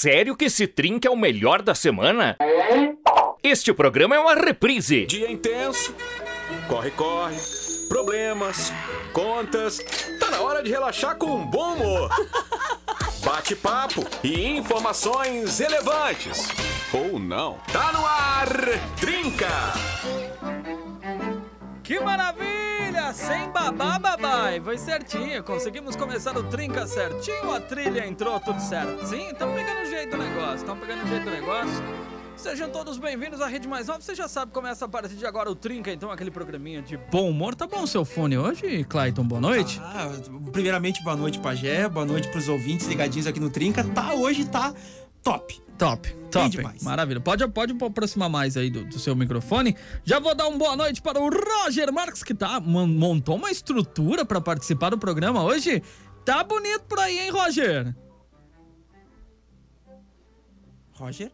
sério que esse trinca é o melhor da semana? Este programa é uma reprise. Dia intenso, corre, corre, problemas, contas. Tá na hora de relaxar com um bom humor. Bate-papo e informações relevantes. Ou não. Tá no ar, Trinca! Que maravilha! Sem babá, babai. Foi certinho. Conseguimos começar o trinca certinho. A trilha entrou tudo certinho. Estão pegando o jeito do negócio. Estão pegando o jeito do negócio. Sejam todos bem-vindos à Rede Mais Nova. Você já sabe, começa a partir de agora o Trinca, então, aquele programinha de bom humor. Tá bom o seu fone hoje, Clayton? Boa noite. Ah, primeiramente, boa noite, Pajé. Boa noite pros ouvintes ligadinhos aqui no Trinca. Tá, hoje tá top. Top, top. Demais. Maravilha. Pode, pode aproximar mais aí do, do, seu microfone. Já vou dar uma boa noite para o Roger Marques, que tá, montou uma estrutura para participar do programa hoje. Tá bonito por aí, hein, Roger? Roger?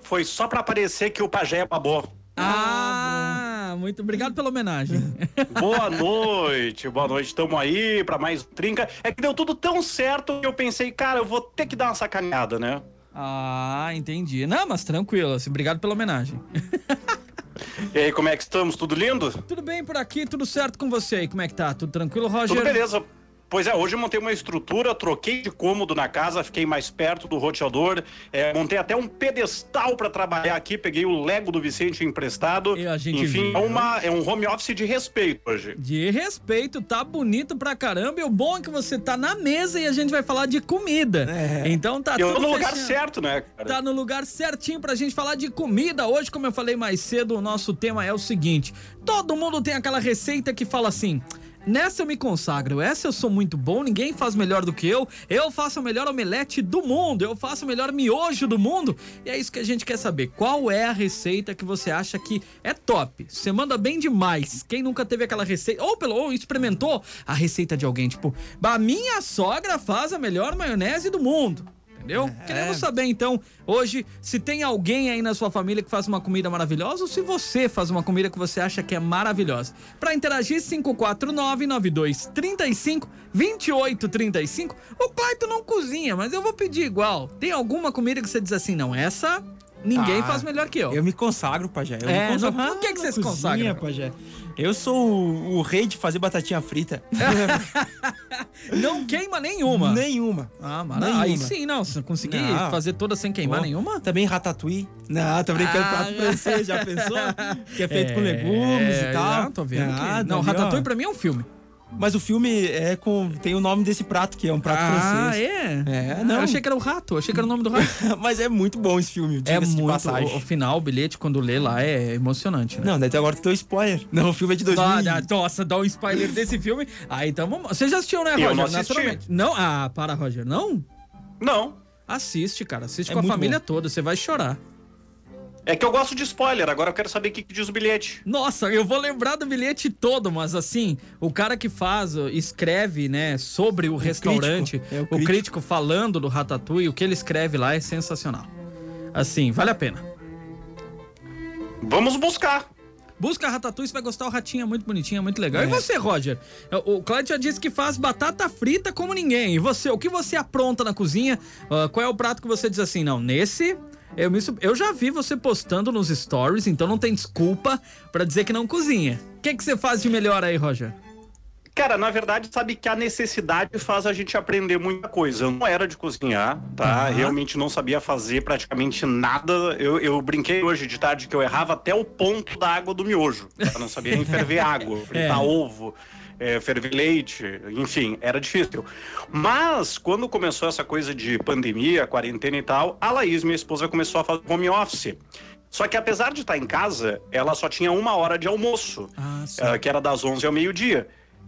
Foi só para aparecer que o pajé é babó. Ah, ah muito obrigado pela homenagem. Boa noite, boa noite. Estamos aí para mais um trinca. É que deu tudo tão certo que eu pensei, cara, eu vou ter que dar uma sacaneada, né? Ah, entendi. Não, mas tranquilo. Assim, obrigado pela homenagem. E aí, como é que estamos? Tudo lindo? Tudo bem por aqui, tudo certo com você aí? Como é que tá? Tudo tranquilo, Roger? Tudo beleza. Pois é, hoje eu montei uma estrutura, troquei de cômodo na casa, fiquei mais perto do roteador, é, montei até um pedestal para trabalhar aqui, peguei o Lego do Vicente emprestado. E a gente Enfim, é, uma, é um home office de respeito hoje. De respeito, tá bonito pra caramba. E o bom é que você tá na mesa e a gente vai falar de comida. É. Então tá eu tudo. Eu no lugar certo, né, cara? Tá no lugar certinho pra gente falar de comida. Hoje, como eu falei mais cedo, o nosso tema é o seguinte: todo mundo tem aquela receita que fala assim. Nessa eu me consagro, essa eu sou muito bom, ninguém faz melhor do que eu. Eu faço o melhor omelete do mundo, eu faço o melhor miojo do mundo. E é isso que a gente quer saber. Qual é a receita que você acha que é top? Você manda bem demais. Quem nunca teve aquela receita, ou pelo ou experimentou a receita de alguém, tipo, a minha sogra faz a melhor maionese do mundo entendeu? É. Queremos saber então, hoje, se tem alguém aí na sua família que faz uma comida maravilhosa ou se você faz uma comida que você acha que é maravilhosa. Para interagir, 549 92 35 28 35. O Clayton não cozinha, mas eu vou pedir igual. Tem alguma comida que você diz assim, não, essa Ninguém ah, faz melhor que eu. Eu me consagro, Pajé. Eu é, me consagro. Por que, que você se consagra? Pajé. Eu sou o, o, rei de fazer batatinha frita. não queima nenhuma? Nenhuma. Ah, maravilha. Aí sim, não. Se conseguir não. fazer toda sem queimar nenhuma? Também ratatouille. Não, tô brincando. Ah, prato francês, já pensou? Que é feito é, com legumes e tal. Não, tô vendo. Ah, que... Não, ratatouille pra mim é um filme. Mas o filme é com. tem o nome desse prato, que é um prato ah, francês. Ah, é? É, não. Eu achei que era o rato, achei que era o nome do rato. Mas é muito bom esse filme, É muito. O, o, final, o bilhete, quando lê lá, é emocionante, né? Não, daí agora tu deu spoiler. Não, o filme é de 2000. Ah, nossa, dá um spoiler desse filme. Ah, então vamos. Você já assistiu, né, Roger? Eu não Naturalmente. Não? Ah, para, Roger. Não? Não. Assiste, cara. Assiste é com a família bom. toda, você vai chorar. É que eu gosto de spoiler, agora eu quero saber o que, que diz o bilhete. Nossa, eu vou lembrar do bilhete todo, mas assim, o cara que faz, escreve, né, sobre o, o restaurante, crítico. É o, crítico. o crítico falando do Ratatouille, o que ele escreve lá é sensacional. Assim, vale a pena. Vamos buscar. Busca Ratatouille, você vai gostar. O ratinho é muito bonitinho, é muito legal. É. E você, Roger? O Cláudio já disse que faz batata frita como ninguém. E você, o que você apronta na cozinha? Uh, qual é o prato que você diz assim, não, nesse eu, me, eu já vi você postando nos stories, então não tem desculpa para dizer que não cozinha. O que, que você faz de melhor aí, Roger? Cara, na verdade, sabe que a necessidade faz a gente aprender muita coisa. Eu não era de cozinhar, tá? Uhum. Realmente não sabia fazer praticamente nada. Eu, eu brinquei hoje de tarde que eu errava até o ponto da água do miojo. Eu não sabia nem ferver água, fritar é. ovo é, ferver leite, enfim, era difícil. Mas, quando começou essa coisa de pandemia, quarentena e tal, a Laís, minha esposa, começou a fazer home office. Só que apesar de estar em casa, ela só tinha uma hora de almoço, ah, uh, que era das 11 ao meio-dia.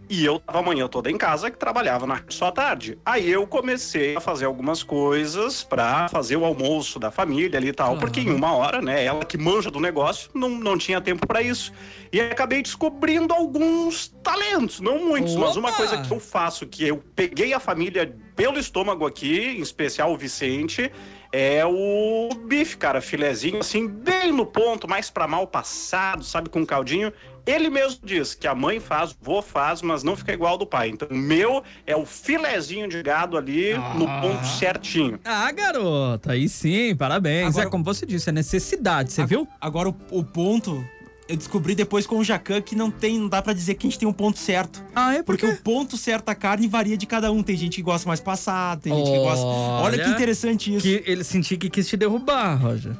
E eu tava a manhã toda em casa, que trabalhava na só tarde. Aí eu comecei a fazer algumas coisas para fazer o almoço da família ali e tal, porque em uma hora, né, ela que manja do negócio, não, não tinha tempo para isso. E acabei descobrindo alguns talentos, não muitos, Opa! mas uma coisa que eu faço, que eu peguei a família pelo estômago aqui, em especial o Vicente, é o bife, cara, filezinho, assim, bem no ponto, mais para mal passado, sabe, com caldinho. Ele mesmo diz que a mãe faz, o vô faz, mas não fica igual ao do pai. Então, o meu é o filezinho de gado ali no ponto certinho. Ah, garota, aí sim, parabéns. Agora- É como você disse, é necessidade, você viu? Agora o, o ponto, eu descobri depois com o Jacan que não tem, não dá pra dizer que a gente tem um ponto certo. Ah, é Porque o ponto certo da carne varia de cada um. Tem gente que gosta mais passado, tem gente que gosta. Olha que Olha interessante isso. Que ele sentia que quis te derrubar, Roger.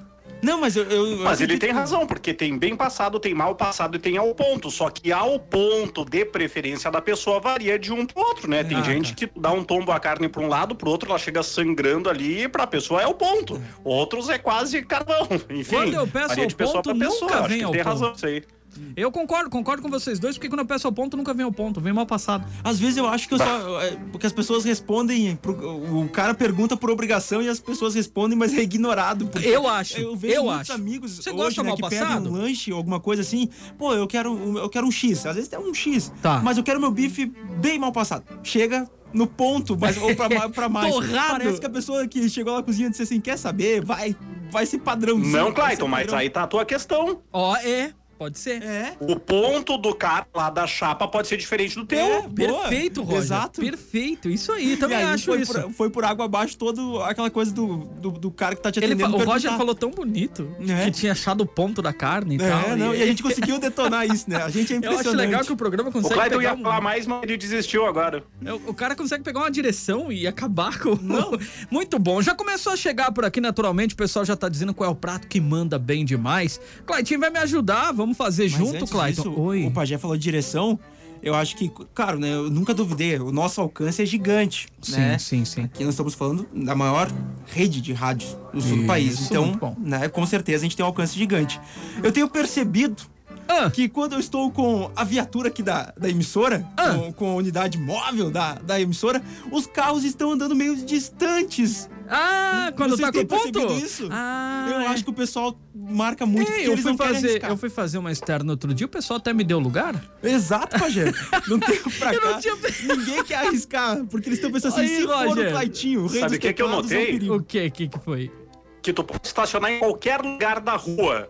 Não, mas eu. eu- eu Mas ele acredito tem razão, porque tem bem passado, tem mal passado e tem ao ponto. Só que ao ponto de preferência da pessoa varia de um pro outro, né? Tem Ah, gente que dá um tombo a carne pra um lado, pro outro ela chega sangrando ali e pra pessoa é o ponto. Outros é quase carvão. Enfim, Quando eu peço varia ao de pessoa ponto, pra pessoa. nunca Acho vem que ao tem ponto. razão isso aí. Eu concordo, concordo com vocês dois, porque quando eu peço ao ponto, nunca vem ao ponto, vem mal passado. Às vezes eu acho que eu só. é, Porque as pessoas respondem. pro- o cara pergunta por obrigação e as pessoas respondem, mas é ignorado. Eu acho, Eu vejo eu muitos acho. amigos Você hoje, gosta né, mal que passado? pedem um lanche ou alguma coisa assim. Pô, eu quero, um- eu quero um X. Às vezes é um X. Tá. Mas eu quero meu bife bem mal passado. Chega no ponto, mas, ou pra, pra mais. Torrado. Parece que a pessoa que chegou lá na cozinha disse assim: quer saber? Vai, vai ser padrãozinho. Não, Clayton, mas padrão. aí tá a tua questão. Ó, é, pode ser. É. O ponto do cara lá da chapa pode ser diferente do teu. É. Perfeito, Roger. Exato. Perfeito, isso aí, também e aí acho foi isso. Por, foi por água abaixo todo aquela coisa do, do, do cara que tá te Ele atendendo. fa- o Roger perguntar. falou tão bonito É. que tinha achado o ponto da carne e tal. É, não, e a gente conseguiu detonar isso, né? A gente é Eu impressionante. acho legal que o programa O consegue Clayton pegar ia um- falar mais, mas ele desistiu agora. É, O cara consegue pegar uma direção e acabar com. Não. Muito bom. Já começou a chegar por aqui naturalmente. O pessoal já tá dizendo qual é o prato que manda bem demais. Clayton vai me ajudar. Vamos fazer Mas junto, Clayton. Oi. O Pajé falou de direção. Eu acho que, claro, né? Eu nunca duvidei. O nosso alcance é gigante. Sim, né? sim, sim. Aqui nós estamos falando da maior rede de rádios do sul do Isso, país. Então, né, com certeza a gente tem um alcance gigante. Eu tenho percebido Ah, que quando eu estou com a viatura aqui da, da emissora, Ah. com, com a unidade móvel da, da emissora, os carros estão andando meio distantes. ah, quando Vocês tá com ponto? isso? Ah, eu é. acho que o pessoal marca muito É, porque eu eles fui, fazer, eu fui fazer uma externa outro dia, o pessoal até me deu lugar. Exato, Pajé. Não tempo pra cá. não tinha- Ninguém quer arriscar, porque eles estão pensando assim, Aí, se for Roger. o Claitinho, o rei Sabe o que que eu é um notei? O que? que que foi? Que tu pode estacionar em qualquer lugar da rua.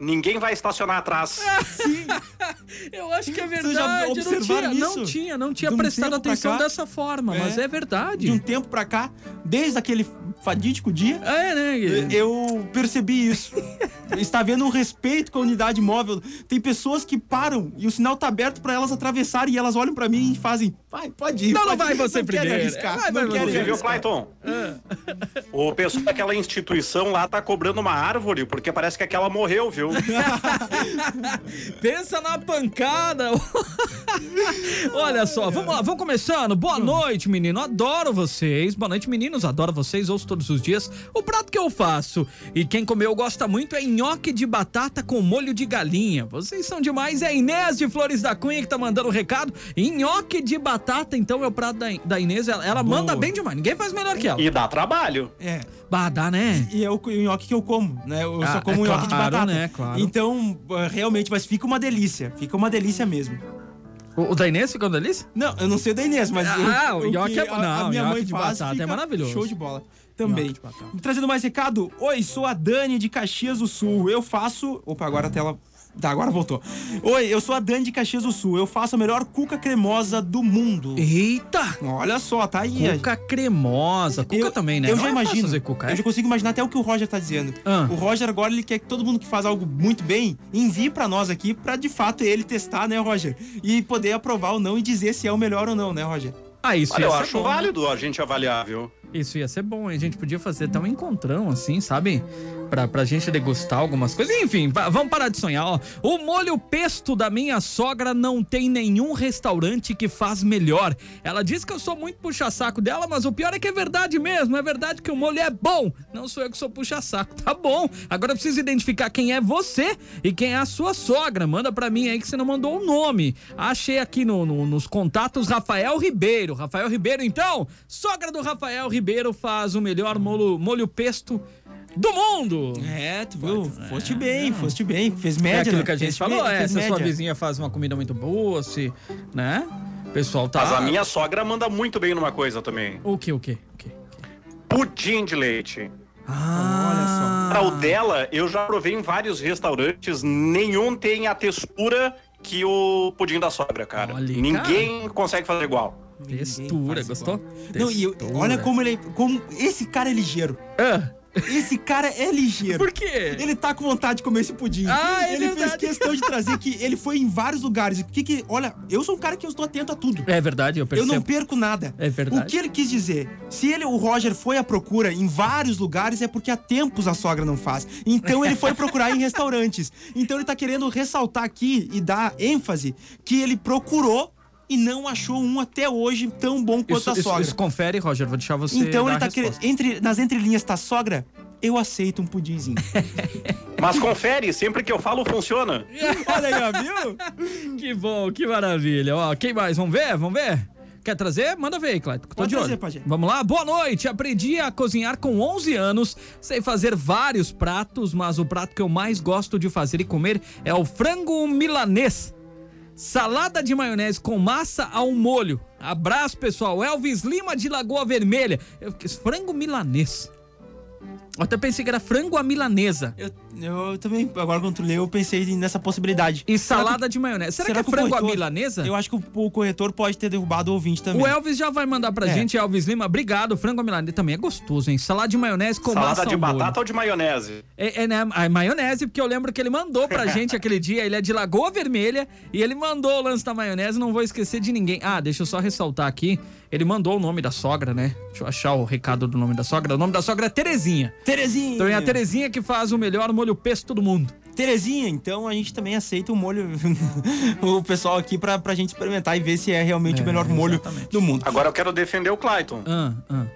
Ninguém vai estacionar atrás. Sim, Eu acho que é Vocês já verdade. Não observaram tinha, não isso? tinha, não tinha um prestado atenção cá? dessa forma, É. mas é verdade. de um tempo pra cá, desde aquele fadídico dia, É, né? eu percebi isso. Está havendo um respeito com a unidade móvel. Tem pessoas que param e o sinal tá aberto pra elas atravessarem e elas olham pra mim e fazem, vai, pode ir. Não, não pode vai ir." você não primeiro. arriscar, Vai, vai não você. querem Inclusive, o. Clayton, pessoal daquela instituição lá tá cobrando uma árvore, porque parece que aquela morreu, viu? Pensa na pancada. Olha só, vamos lá, vamos começando. Boa noite, menino. Adoro vocês. Boa noite, meninos. Adoro vocês. Ouço todos os dias. O prato que eu faço e quem comeu gosta muito é nhoque de batata com molho de galinha. Vocês são demais. É a Inês de Flores da Cunha que tá mandando o recado. E nhoque de batata, então, é o prato da, da Inês. Ela, ela manda bem demais. Ninguém faz melhor que ela. E dá trabalho. É. Bah, dá, né? E é o nhoque que eu como, né? Eu Ah, só como é nhoque de claro, batata. né? Claro. Então, ah, realmente, mas fica uma delícia. Fica uma delícia mesmo. O, o da Inês ficou uma delícia? Não, eu não sei da Inês, mas. Ah, eu- o nhoque que é- a- não, a minha mãe de faz, batata é fica maravilhoso. Show de bola. Também. De batata. Trazendo mais recado. Oi, sou a Dani de Caxias do Sul. Eu faço. Opa, agora a tela. Tá, agora voltou. Oi, eu sou a Dani de Caxias do Sul. Eu faço a melhor cuca cremosa do mundo. Eita! Olha só, tá aí. Cuca cremosa. Cuca eu, também, né? Eu Não já é imagino. fazer cuca, eu é? já consigo imaginar até o que o Roger tá dizendo. Ah. O Roger agora ele quer que todo mundo que faz algo muito bem envie pra nós aqui pra de fato ele testar, né, Roger? E poder aprovar ou não e dizer se é o melhor ou não, né, Roger? Ah, isso Olha, eu acho bom. válido a gente avaliar, viu? Isso ia ser bom, hein? A gente podia fazer até um encontrão, assim, sabe? Pra, pra gente degustar algumas coisas. Enfim, va- vamos parar de sonhar, ó. O molho pesto da minha sogra não tem nenhum restaurante que faz melhor. Ela diz que eu sou muito puxa-saco dela, mas o pior é que é verdade mesmo. É verdade que o molho é bom. Não sou eu que sou puxa-saco. Tá bom. Agora eu preciso identificar quem é você e quem é a sua sogra. Manda pra mim aí que você não mandou o nome. Achei aqui no- no- nos contatos Rafael Ribeiro. Rafael Ribeiro, então, sogra do Rafael Ribeiro faz o melhor molho, molho pesto do mundo. É, tu viu? Foste bem, foste bem. Fez média, É aquilo né? que a gente Fez falou, me- é, se a sua média. vizinha faz uma comida muito boa, se, né? O pessoal tá... Mas a minha sogra manda muito bem numa coisa também. O que, o que, o que? Pudim de leite. Ah, Para o dela, eu já provei em vários restaurantes, nenhum tem a textura que o pudim da sogra, cara. Olha, Ninguém consegue fazer igual. Textura, gostou? Não, e eu- olha como ele. Como esse cara é ligeiro. Ah, Esse cara é ligeiro. por quê? Ele tá com vontade de comer esse pudim. Ah, é ele verdade. fez questão de trazer que ele foi em vários lugares. O que que. Olha, eu sou um cara que eu estou atento a tudo. É verdade, eu Eu percebo. não perco nada. É verdade. O que ele quis dizer? Se ele, o Roger, foi à procura em vários lugares, é porque há tempos a sogra não faz. Então ele foi procurar em restaurantes. Então ele tá querendo ressaltar aqui e dar ênfase que ele procurou e não achou um até hoje tão bom quanto Isso, a isso, sogra. isso confere, Roger, vou deixar você então dar ele tá querendo. Entre, nas entrelinhas tá sogra, eu aceito um pudinzinho. Mas confere, sempre que eu falo, funciona. Olha aí, ó, viu? Que bom, que maravilha. Ó, quem mais? Vamos ver? Vamos ver? Quer trazer? Manda ver aí, Cleiton. Tô Pode de trazer, olho. Pajé. Vamos lá? Boa noite. Aprendi a cozinhar com 11 anos. Sei fazer vários pratos, mas o prato que eu mais gosto de fazer e comer é o frango milanês. Salada de maionese com massa ao molho. Abraço, pessoal. Elvis Lima de Lagoa Vermelha. Eu, frango milanês. Eu até pensei que era frango à milanesa. Eu, eu também, agora quando tu leu, eu pensei nessa possibilidade. E Será que- salada de maionese. Será, será que é que o frango à corretor- milanesa? Eu acho que o, o corretor pode ter derrubado o ouvinte também. O Elvis já vai mandar pra É. gente, Elvis Lima. Obrigado, frango à milanesa também é gostoso, hein? Salada de maionese com massa Salada de ao molho. batata ou de maionese? É, é, né, a maionese, porque eu lembro que ele mandou pra gente aquele dia. Ele é de Lagoa Vermelha e ele mandou o lance da maionese. Não vou esquecer de ninguém. Ah, deixa eu só ressaltar aqui. Ele mandou o nome da sogra, né? Deixa eu achar o recado do nome da sogra. O nome da sogra é Terezinha. Terezinha! Então é a Terezinha que faz o melhor molho pesto do mundo. Terezinha, então a gente também aceita o molho, o pessoal aqui pra, pra gente experimentar e ver se é realmente É, o melhor molho exatamente. do mundo. Agora eu quero defender o Clayton. Ah, ah.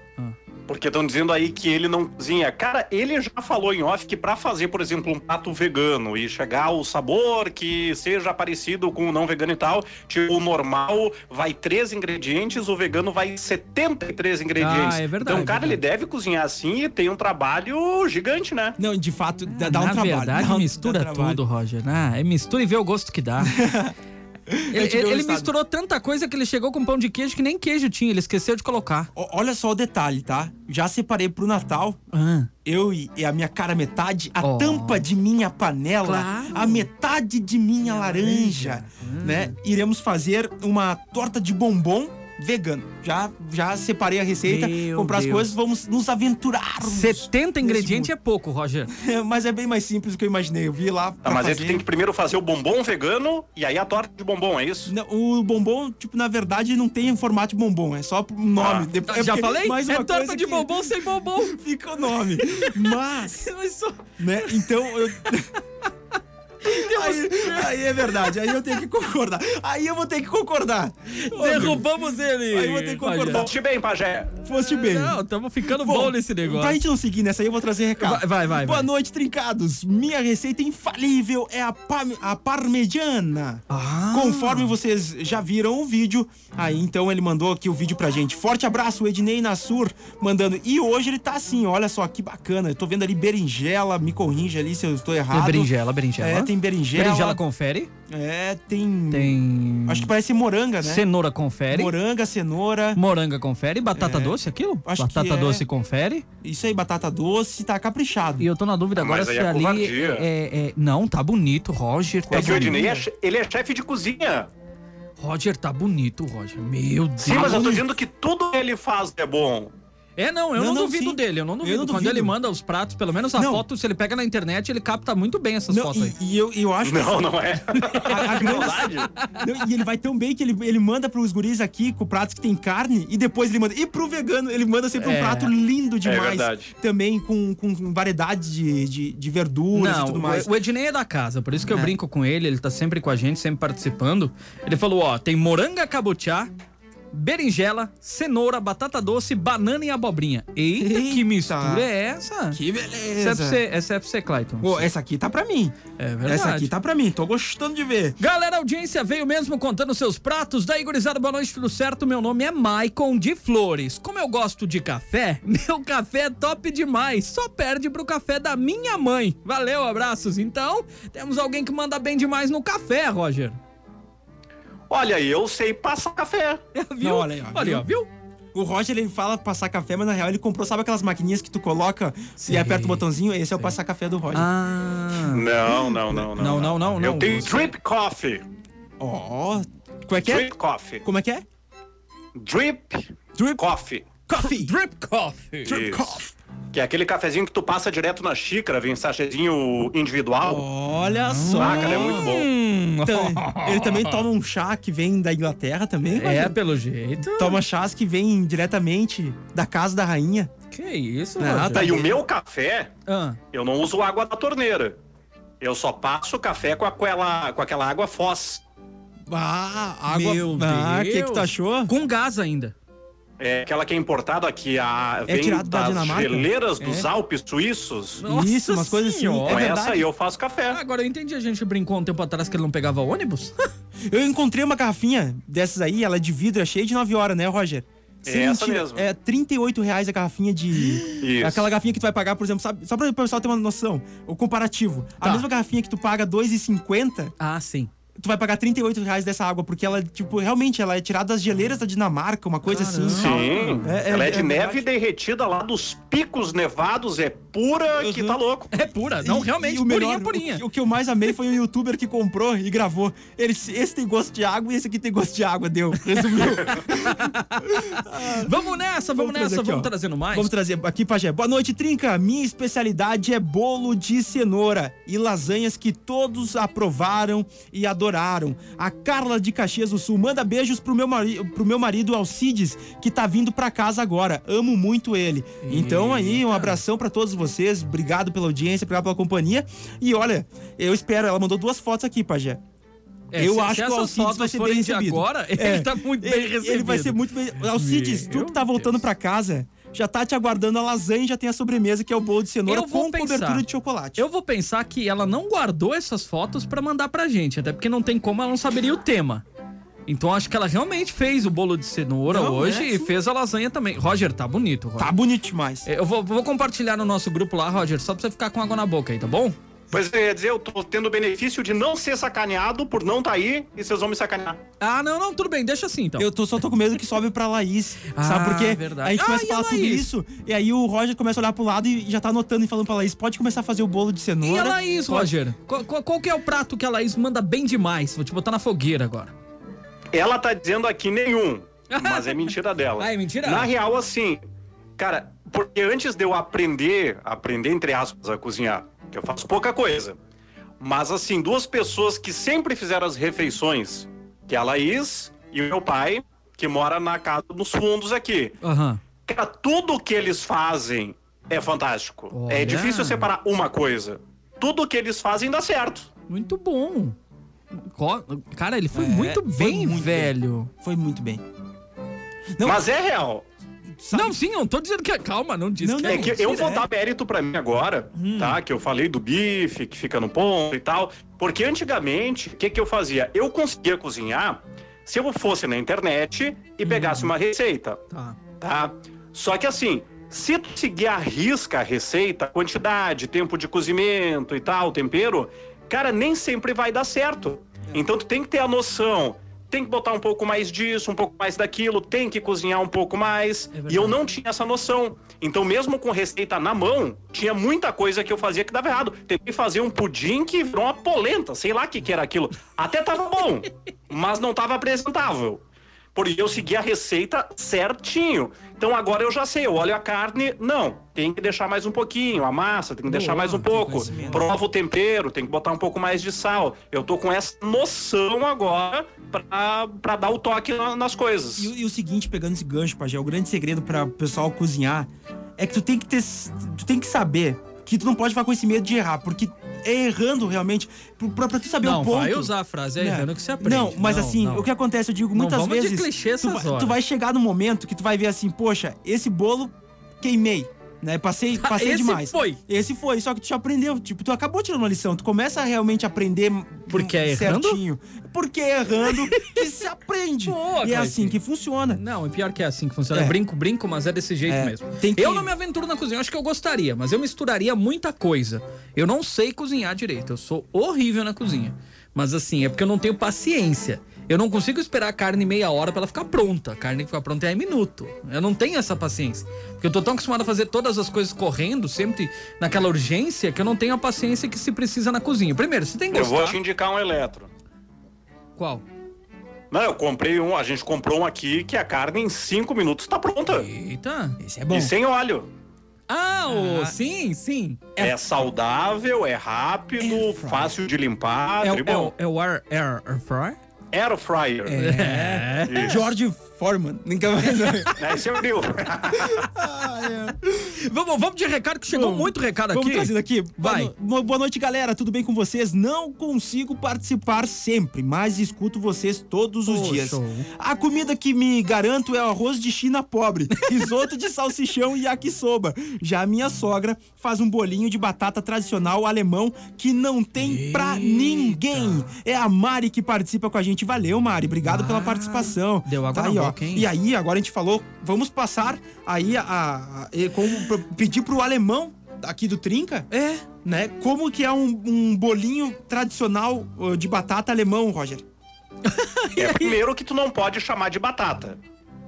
Porque estão dizendo aí que ele não cozinha. Cara, ele já falou em off que pra fazer, por exemplo, um prato vegano e chegar ao sabor que seja parecido com o não vegano e tal, tipo, o normal vai três ingredientes, o vegano vai 73 ingredientes. Ah, é verdade, Então, cara, é ele verdade. deve cozinhar assim e tem um trabalho gigante, né? Não, de fato, dá, dá um Na trabalho. verdade, dá um- mistura tudo, Roger. Ah, é mistura e vê o gosto que dá. ele ele misturou tanta coisa que ele chegou com pão de queijo que nem queijo tinha, ele esqueceu de colocar. O- Olha só o detalhe, tá? Já separei pro Natal, Ah, eu e, e a minha cara metade, a Oh. tampa de minha panela, Claro. a metade de minha laranja, né? Iremos fazer uma torta de bombom vegano. Já, já separei a receita, Meu comprar as Deus. coisas, vamos nos aventurar. 70 ingredientes é pouco, Roger. Mas é bem mais simples do que eu imaginei. Eu vi lá Tá, pra mas aí fazer. tu tem que primeiro fazer o bombom vegano e aí a torta de bombom, é isso? Não, o bombom, tipo, na verdade, não tem formato de bombom, é só o nome. Ah. Depois- é Já falei? Mais é torta coisa de que bombom sem bombom. Fica o nome. Mas, Mas só- né, então eu. Aí, aí é verdade, aí eu tenho que concordar. Aí eu vou ter que concordar. Derrubamos ele. Aí eu vou ter que concordar. Foste bem, pajé. Foste bem. Não, estamos ficando bom, nesse negócio. Pra gente não seguir nessa aí, eu vou trazer recado. Vai, vai, vai, Boa vai. noite, trincados. Minha receita infalível é a, pam- a parmegiana. Ah. Conforme vocês já viram o vídeo, aí então ele mandou aqui o vídeo pra gente. Forte abraço, Ednei Nassur, mandando. E hoje ele tá assim, olha só que bacana. Eu tô vendo ali berinjela, me corrija ali se eu estou errado. É berinjela, berinjela. É, tem berinjela. Berinjela confere. É, tem. Tem. Acho que parece moranga, né? Cenoura confere. Moranga, cenoura. Moranga confere. Batata É. doce, aquilo? Acho que Batata é. doce confere. Isso aí, batata doce, tá caprichado. E eu tô na dúvida agora Mas aí se é ali. É, é- Não, tá bonito, Roger. Tá É que o. Ednei, é ele é chefe de cozinha. Roger, tá bonito, Roger. Meu Deus. Sim, mas eu tô dizendo que tudo que ele faz é bom. É, não, eu não, Não, não, duvido sim. dele, eu não duvido. não Quando duvido. ele manda os pratos, pelo menos a Não. foto, se ele pega na internet, ele capta muito bem essas Não, fotos aí. e, e eu, e eu acho que Não, não é. a, a grande Verdade. Não, e ele vai tão bem que ele, ele manda pros guris aqui com pratos que tem carne e depois ele manda. E pro vegano, ele manda sempre É. um prato lindo demais. verdade. Também com, com variedade de, de, de verduras e tudo mais. o, Ednei é da casa, por isso que eu É. brinco com ele, ele tá sempre com a gente, sempre participando. Ele falou, ó, tem moranga cabotiá, berinjela, cenoura, batata doce, banana e abobrinha. Eita, que Eita. mistura é essa? Que Essa é pra beleza. você, essa é pra você, Clayton. Pô, essa aqui tá pra mim. É verdade. Essa aqui tá pra mim. Tô gostando de ver. Galera, a audiência veio mesmo contando seus pratos. Daí, gurizada, boa noite, tudo certo? Meu nome é Maicon de Flores. Como eu gosto de café, meu café é top demais. Só perde pro café da minha mãe. Valeu, abraços. Então, temos alguém que manda bem demais no café, Roger. Olha, eu sei passar café. Viu? Não, olha aí, ó, Olha aí, ó, viu? O Roger, ele fala passar café, mas na real ele comprou, sabe aquelas maquininhas que tu coloca Sim. e aperta o botãozinho? Esse é o passar café do Roger. Ah. Não, não, não, não. Não, não, não, Eu tenho drip coffee. Ó, como é que é? Drip Coffee. Como é que é? Drip Drip Coffee. Coffee. Drip Coffee. Drip. Coffee. Que é aquele cafezinho que tu passa direto na xícara, vem sachêzinho individual. Olha só. Ah, cara, é muito bom. Hum, Então, Ele também toma um chá que vem da Inglaterra também. é, pelo jeito. Toma chás que vem diretamente da casa da rainha. Que isso, Ah? Tá, e o meu café, Ah, eu não uso água da torneira. Eu só passo o café com aquela, com aquela água foz. Ah, água. Meu ah, o que, que tu Deus. achou? com gás ainda. É aquela que é importada aqui, a, É vem da das Dinamarca? geleiras dos É. Alpes suíços. Nossa Isso, umas coisas assim. É Com verdade. essa aí eu faço café. Agora eu entendi, a gente brincou um tempo atrás que ele não pegava ônibus? Eu encontrei uma garrafinha dessas aí, ela é de vidro, é cheia de 9 horas, né, Roger? É essa mesmo. É 38 reais a garrafinha de. Isso. Aquela garrafinha que tu vai pagar, por exemplo, sabe, só pra o pessoal ter uma noção, o comparativo. A Tá. mesma garrafinha que tu paga 2,50, ah, sim. Tu vai pagar 38 reais dessa água, porque ela, tipo, realmente, ela é tirada das geleiras da Dinamarca, uma coisa Caramba. assim. Sim, É- é- ela é de é neve verdade. derretida lá dos picos nevados, é pura que Uhum. tá louco. É pura, não, E- realmente, e o purinha, melhor, purinha. O, que- o que eu mais amei foi o youtuber que comprou e gravou. Ele, esse tem gosto de água e esse aqui tem gosto de água, deu. Resumiu. Vamos nessa, vamos, Vamos nessa, aqui, vamos ó. trazendo mais. Vamos trazer aqui, Pajé. Boa noite, Trinca. Minha especialidade é bolo de cenoura e lasanhas que todos aprovaram e adoraram. A Carla de Caxias do Sul manda beijos pro meu, mari pro meu marido Alcides, que tá vindo pra casa agora. Amo muito ele. Então aí, um abração pra todos vocês. Obrigado pela audiência, obrigado pela companhia. E olha, eu espero, ela mandou duas fotos aqui, Pajé. É, eu se- acho se que o Alcides vai ser bem recebido. agora, É, ele tá muito bem ele, recebido. Ele vai ser muito bem. Alcides, tu Meu que tá voltando pra casa, já tá te aguardando a lasanha e já tem a sobremesa, que é o bolo de cenoura com pensar. cobertura de chocolate. Eu vou pensar que ela não guardou essas fotos pra mandar pra gente, até porque não tem como, ela não saberia o tema. Então acho que ela realmente fez o bolo de cenoura Não, hoje é, e fez a lasanha também. Roger, tá bonito, Roger. Tá bonito demais. Eu vou, vou compartilhar no nosso grupo lá, Roger, só pra você ficar com água na boca aí, tá bom? Pois eu ia dizer, eu tô tendo o benefício de não ser sacaneado por não tá aí e vocês vão me sacanear. Ah, não, não, tudo bem, deixa assim então. Eu tô, só tô com medo que sobe pra Laís. Ah, sabe por quê? verdade. A gente Ah, começa a a falar tudo Laís? isso, e aí o Roger começa a olhar pro lado e já tá anotando e falando pra Laís: pode começar a fazer o bolo de cenoura. E a Laís, Pode. Roger? Qual, qual- qual que é o prato que a Laís manda bem demais? Vou te botar na fogueira agora. Ela tá dizendo aqui nenhum, mas é mentira dela. Ah, é mentira? Na real, assim, cara, porque antes de eu aprender, aprender entre aspas, a cozinhar, eu faço pouca coisa, mas assim, duas pessoas que sempre fizeram as refeições, que é a Laís e o meu pai, que mora na casa nos fundos aqui. Aham. Cara, tudo que eles fazem é fantástico. Olha. É difícil separar uma coisa. Tudo que eles fazem dá certo. Muito bom. Cara, ele foi É, muito foi bem, muito velho. Foi muito bem. Não, Mas é real. Sabe- Não, sim, eu não tô dizendo que é. Calma, não disse Não, que não, é. É que mentira, eu vou é. dar mérito pra mim agora, tá? Que eu falei do bife, que fica no ponto e tal. Porque antigamente, o que, que eu fazia? Eu conseguia cozinhar se eu fosse na internet e pegasse uma receita, Tá. tá? Só que assim, se tu seguir a risca a receita, quantidade, tempo de cozimento e tal, tempero, cara, nem sempre vai dar certo. Então tu tem que ter a noção. Tem que botar um pouco mais disso, um pouco mais daquilo, tem que cozinhar um pouco mais. verdade. e eu não tinha essa noção. Então, mesmo com receita na mão, tinha muita coisa que eu fazia que dava errado. Tentei fazer um pudim que virou uma polenta, sei lá o que, que era aquilo. Até tava bom, mas não tava apresentável. Porque eu segui a receita certinho. Então agora eu já sei, eu olho a carne, não, tem que deixar mais um pouquinho, a massa tem que deixar mais um pouco. Prova o tempero, tem que botar um pouco mais de sal. Eu tô com essa noção agora pra, pra dar o toque na- nas coisas. E, o- e o seguinte, pegando esse gancho, Pajé, o grande segredo para o pessoal cozinhar é que tu tem que ter, tu tem que saber que tu não pode ficar com esse medo de errar, porque é errando realmente, pra, pra tu saber Não, o ponto. vai usar a frase, é Né? errando que você aprende. Não, mas Não, assim, não. o que acontece, eu digo, Não muitas vamos de vezes. clichê tu, essas vai, horas. tu vai chegar no momento que tu vai ver assim, poxa, esse bolo queimei. Né? Passei, passei Esse demais. foi. Esse foi, só que tu já aprendeu. Tipo, tu acabou tirando uma lição. Tu começa a realmente aprender Porque é errando? certinho. Porque é errando que se aprende. Boa, e é assim que funciona. Não, é pior que é assim que funciona. É. Brinco, brinco, mas é desse jeito É, mesmo. que- Eu não me aventuro na cozinha, eu acho que eu gostaria, mas eu misturaria muita coisa. Eu não sei cozinhar direito, eu sou horrível na cozinha. Mas assim, é porque eu não tenho paciência. Eu não consigo esperar a carne meia hora pra ela ficar pronta. A carne ficar pronta é em minuto. Eu não tenho essa paciência. Porque eu tô tão acostumado a fazer todas as coisas correndo, sempre naquela urgência, que eu não tenho a paciência que se precisa na cozinha. Primeiro, você tem que Eu gostar. vou te indicar um eletro. Qual? Não, eu comprei um, a gente comprou um aqui que a carne em cinco minutos tá pronta. Eita. Esse é bom. E sem óleo. Ah, o... Ah. sim, sim. É, saudável, é rápido, fácil de limpar, É, o- é, é o air, air, air fryer? Air fryer. É. George Foreman. Nunca mais. Esse é o. Vamos, vamos de recado, que chegou Vamos. muito recado Vamos aqui. trazendo aqui. Vai. Boa, no- boa noite, galera. Tudo bem com vocês? Não consigo participar sempre, mas escuto vocês todos os Poxa. dias. A comida que me garanto é o arroz de China pobre, risoto de salsichão e yakisoba. Já a minha sogra faz um bolinho de batata tradicional alemão que não tem pra ninguém. É a Mari que participa com a gente. Valeu, Mari. Obrigado pela Ah, participação. deu água tá aí, ó. Hein? E aí, agora a gente falou, vamos passar aí a, a, a- como, pedir pro alemão aqui do Trinca, É. né? Como que é um, um bolinho tradicional uh, de batata alemão, Roger? É primeiro que tu não pode chamar de batata.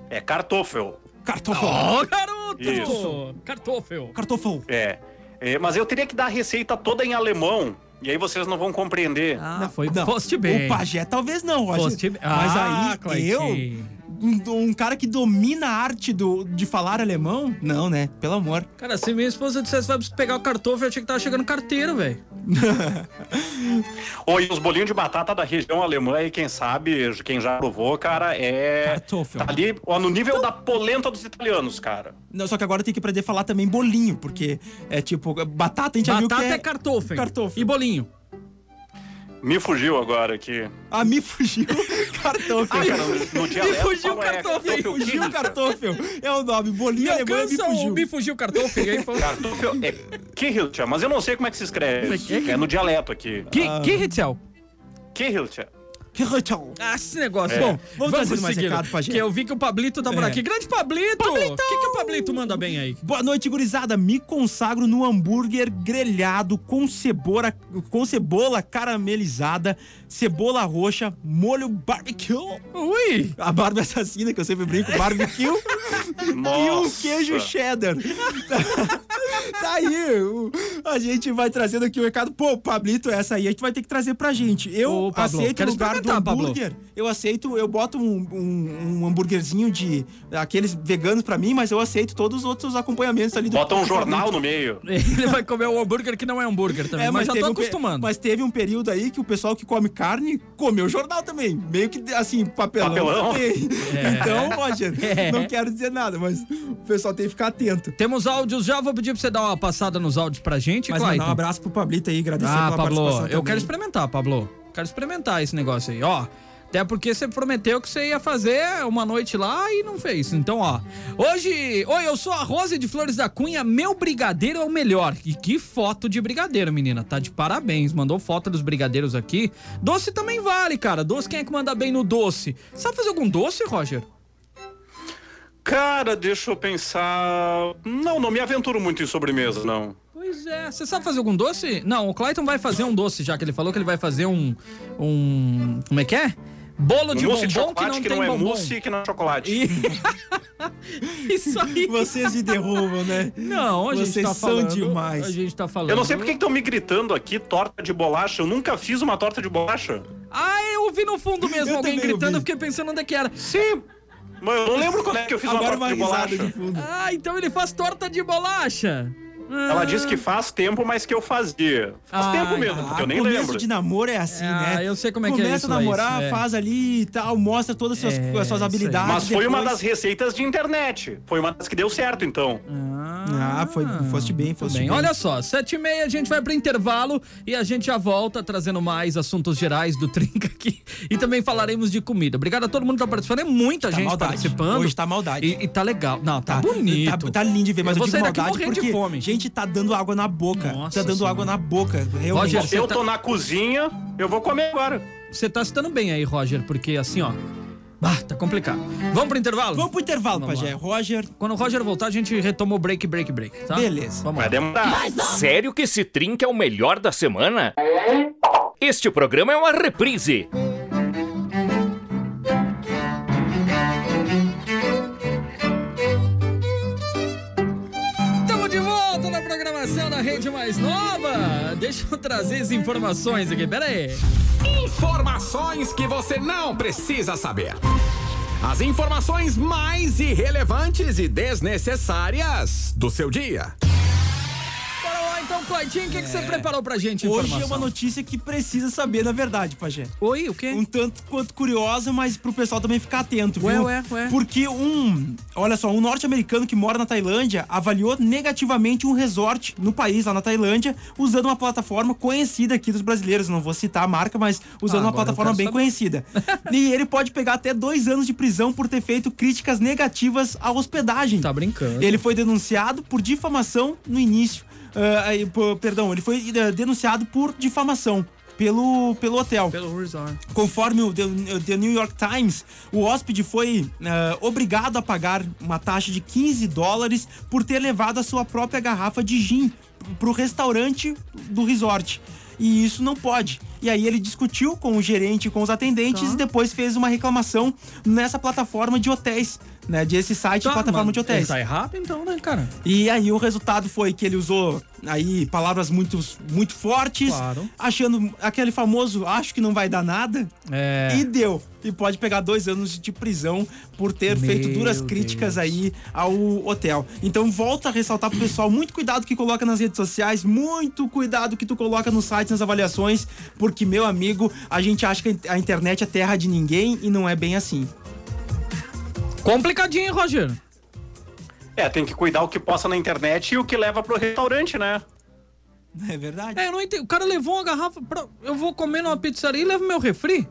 É kartoffel. Kartoffel. Ó, garoto! Isso. Kartoffel. Kartoffel. É. É, Mas eu teria que dar a receita toda em alemão. E aí vocês não vão compreender. Ah, foi. Não, Foste bem. O pajé talvez não, Roger. Foste bem. Mas Ah, aí, Cleitinho. eu, um, cara que domina a arte do, de falar alemão, não, né? Pelo amor. Cara, se minha esposa dissesse vai pegar o kartoffel, eu achei que tava chegando carteiro, velho. Ou e os bolinhos de batata da região alemã aí, quem sabe, quem já provou, cara, é. Kartoffel. Tá ali ó, no nível da polenta dos italianos, cara. Não, só que agora tem que aprender a falar também bolinho, porque é tipo, batata a gente já viu Batata que é, é... kartoffel. Kartoffel. E bolinho. Me fugiu agora aqui. Ah, me fugiu kartoffel. Ah, cara, no, no dialeto. fugiu fala, é kartoffel. Me fugiu kartoffel. É o nome, bolinho Me alemão é me fugiu. o me fugiu kartoffel. E aí foi... Kartoffel é Kirchhoff, mas eu não sei como é que se escreve. Que- É no dialeto aqui. Que, que Ritzel? Kirchhoff. Ah, esse negócio. É. Bom, Vamos trazer mais seguindo, recado pra gente. Que eu vi que o Pablito tá por É. aqui. Grande Pablito! O que, que o Pablito manda bem aí? Boa noite, gurizada. Me consagro no hambúrguer grelhado com cebola, com cebola caramelizada, cebola roxa, molho barbecue, Ui! a barba assassina que eu sempre brinco, barbecue e um queijo cheddar. Tá aí, o- a gente vai trazendo aqui o recado. Pô, Pablito, essa aí a gente vai ter que trazer pra gente. Eu Ô, Pablo, aceito o lugar do experimentar, Pablo. hambúrguer. Eu aceito, eu boto um, um, um hambúrguerzinho de aqueles veganos pra mim, mas eu aceito todos os outros acompanhamentos ali do Bota um do jornal Pablito. no meio. Ele vai comer o hambúrguer que não é hambúrguer também, mas, já teve tô um acostumando. mas teve um período aí que o pessoal que come carne comeu jornal também. Meio que assim, papelão, Papelão? É. Então, Roger, É. não quero dizer nada, mas o pessoal tem que ficar atento. Temos áudios já, vou pedir pra você dar uma passada nos áudios pra gente, Mas Clayton. mandar um abraço pro Pablito aí, agradecer Ah, pela Pablo, eu quero experimentar, Pablo. Quero experimentar esse negócio aí, ó. Até porque você prometeu que você ia fazer uma noite lá e não fez. Então, ó. Hoje. Oi, eu sou a Rose de Flores da Cunha. Meu brigadeiro é o melhor. E que foto de brigadeiro, menina. Tá de parabéns. Mandou foto dos brigadeiros aqui. Doce também vale, cara. Doce, quem é que manda bem no doce? Sabe fazer algum doce, Roger? Cara, deixa eu pensar. Não, não me aventuro muito em sobremesa, não. Pois é. Você sabe fazer algum doce? Não, o Clayton vai fazer um doce, já que ele falou que ele vai fazer um. Um. Como é que é? Bolo de mousse de bombom que chocolate não que tem não, é bombom. mousse e que não é chocolate. E- Isso aí. Vocês me derrubam, né? Não, a gente Vocês tá são falando. demais. A gente tá falando. Eu não sei porque estão me gritando aqui torta de bolacha. Eu nunca fiz uma torta de bolacha. Ah, eu ouvi no fundo mesmo Eu alguém gritando, ouvi. eu fiquei pensando onde é que era. Sim, mas eu não lembro quando é que eu fiz Agora uma uma torta de bolacha. de fundo. Ah, então ele faz torta de bolacha. Ela disse que faz tempo, mas que eu fazia. Faz Ah, tempo mesmo, porque Ah, eu nem começo lembro. de namoro é assim, Ah, né? eu sei como é que é Começa isso, a namorar, é. faz ali e tal, mostra todas as suas, É, as suas habilidades. Mas foi uma depois- das receitas de internet. Foi uma das que deu certo, então. Ah, foi, foste bem, foste bem. bem. Olha só, sete e meia a gente vai pro intervalo e a gente já volta trazendo mais assuntos gerais do Trinca aqui e também falaremos de comida. Obrigado a todo mundo que tá participando, é muita Tá gente maldade. participando. Hoje tá maldade. E, e tá legal. Não, tá, bonito. Tá, tá lindo de ver, mas Eu eu, vou digo sair daqui maldade morrendo de porque fome. gente tá dando água na boca. Nossa tá dando Senhora. água na boca. Roger, eu tá- tô na cozinha, eu vou comer agora. Você tá se dando bem aí, Roger, porque assim, ó. Ah, tá complicado. Vamos pro intervalo? Vamos pro intervalo, Vamos Pajé. lá. Roger, Quando o Roger voltar, a gente retoma o break, break, break, tá? Beleza. Vamos Vai lá. demorar. Sério que esse trinca é o melhor da semana? Este programa é uma reprise. Mais nova. Deixa eu trazer as informações aqui, pera aí. Informações que você não precisa saber. As informações mais irrelevantes e desnecessárias do seu dia. Bora lá então, Cleitinho, o que, que você preparou pra gente? Hoje é uma notícia que precisa saber, na verdade, Pajé. Oi, o quê? Um tanto quanto curiosa, mas pro pessoal também ficar atento, Ué, viu? ué, ué. Porque um, olha só, um norte-americano que mora na Tailândia avaliou negativamente um resort no país, lá na Tailândia, usando uma plataforma conhecida aqui dos brasileiros. Não vou citar a marca, mas usando Ah, uma agora eu plataforma quero bem saber. conhecida. e ele pode pegar até dois anos de prisão por ter feito críticas negativas à hospedagem. Tá brincando. Ele foi denunciado por difamação no início. Ah, aí, pô, perdão, ele foi eh, denunciado por difamação pelo, pelo hotel. Pelo resort. Conforme o The, The New York Times, o hóspede foi ah, obrigado a pagar uma taxa de 15 dólares por ter levado a sua própria garrafa de gin pro restaurante do resort. E isso não pode. E aí ele discutiu com o gerente e com os atendentes Tá. e depois fez uma reclamação nessa plataforma de hotéis, né? Desse site Tá, plataforma de hotéis. Tá errado então, né, cara? E aí o resultado foi que ele usou aí palavras muito, muito fortes, Claro. achando aquele famoso acho que não vai dar nada. É. E deu. E pode pegar dois anos de prisão por ter Meu feito duras críticas Deus. aí ao hotel. Então volta a ressaltar pro pessoal, muito cuidado que coloca nas redes sociais, muito cuidado que tu coloca no site, nas avaliações, porque, meu amigo, a gente acha que a internet é terra de ninguém e não é bem assim. Complicadinho, hein, Roger? É, tem que cuidar o que posta na internet e o que leva pro restaurante, né? É verdade. É, eu não entendo. O cara levou uma garrafa pra... Eu vou comer numa pizzaria e levo meu refri?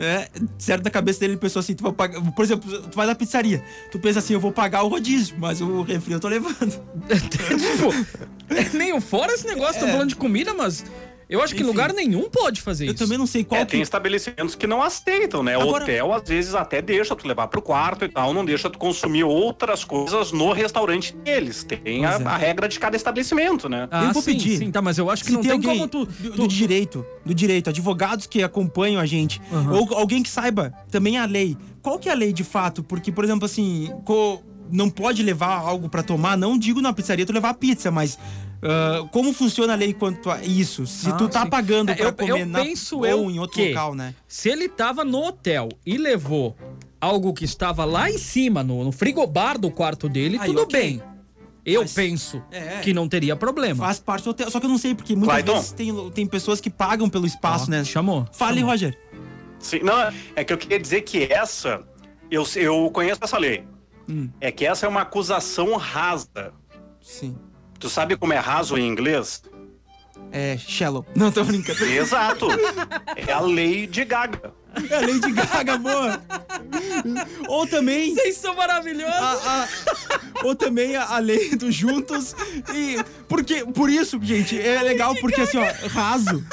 É, certo da cabeça dele, ele pensou assim, tu vai pagar, por exemplo, tu vai na pizzaria, tu pensa assim, eu vou pagar o rodízio, mas o refri eu tô levando. tipo, é meio fora esse negócio, tô falando de comida, mas eu acho que Enfim. lugar nenhum pode fazer Eu isso. também não sei qual é, que... tem estabelecimentos que não aceitam, né? Agora- Hotel, às vezes, até deixa tu levar pro quarto e tal, não deixa tu consumir outras coisas no restaurante deles. Tem a, é. a regra de cada estabelecimento, né? Ah, eu vou sim, pedir. Sim, tá, mas eu acho que Se não tem tem, alguém como tu... do, tu- do direito, do direito, advogados que acompanham a gente, Aham. ou alguém que saiba também a lei. Qual que é a lei de fato? Porque, por exemplo, assim, co- não pode levar algo pra tomar, não digo na pizzaria tu levar pizza, mas ah, como funciona a lei quanto a isso? Se Ah, tu tá sim. pagando É, pra eu- comer eu na penso ou eu em outro que- local, né? Se ele tava no hotel e levou algo que estava lá em cima, no, no frigobar do quarto dele, Aí, tudo ok. bem. Eu Mas- penso É. que não teria problema. Faz parte do hotel. Só que eu não sei, porque muitas Clayton. vezes tem, tem pessoas que pagam pelo espaço, Ó, né? Chamou. Fale, chamou. Roger. Sim, não, é que eu queria dizer que essa, eu, eu conheço essa lei. Hum. É que essa é uma acusação rasa. Sim. Tu sabe como é raso em inglês? É, shallow. Não, tô brincando. Exato. é a lei de Gaga. É a Lady Gaga, boa. Ou também... Vocês são maravilhosos. a- a- ou também a, a lei dos juntos e porque por isso gente é legal porque assim ó raso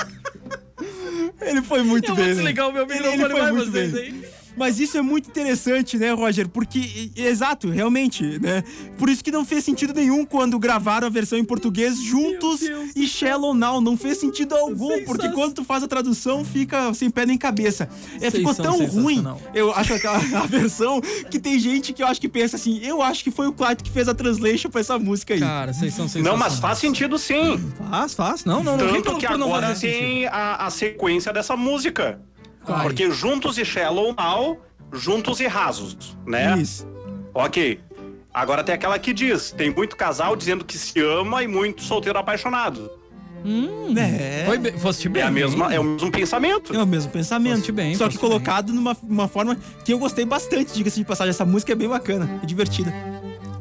ele foi muito eu bem vou né? desligar o meu microfone, ele foi vai muito vocês bem. aí. Mas isso é muito interessante, né, Roger? Porque, exato, realmente, né? Por isso que não fez sentido nenhum quando gravaram a versão em português juntos e Shallow Now. Não fez sentido algum, porque quando tu faz a tradução, fica sem pé nem cabeça. É, ficou tão ruim, eu acho aquela a versão, que tem gente que eu acho que pensa assim, eu acho que foi o Clayton que fez a translation pra essa música aí. Cara, vocês são Não, mas faz sentido sim. Faz, faz. Não, não, não. Tanto que agora tem a, a sequência dessa música. Ai. Porque juntos e Shallow Now, juntos e rasos, né? Isso. Ok. Agora tem aquela que diz: tem muito casal dizendo que se ama e muito solteiro apaixonado. É. Foi bem, foste bem. É, a mesma, é o mesmo pensamento. É o mesmo pensamento. Foste bem, só que colocado numa uma forma que eu gostei bastante, diga-se de passagem. Essa música é bem bacana, é divertida.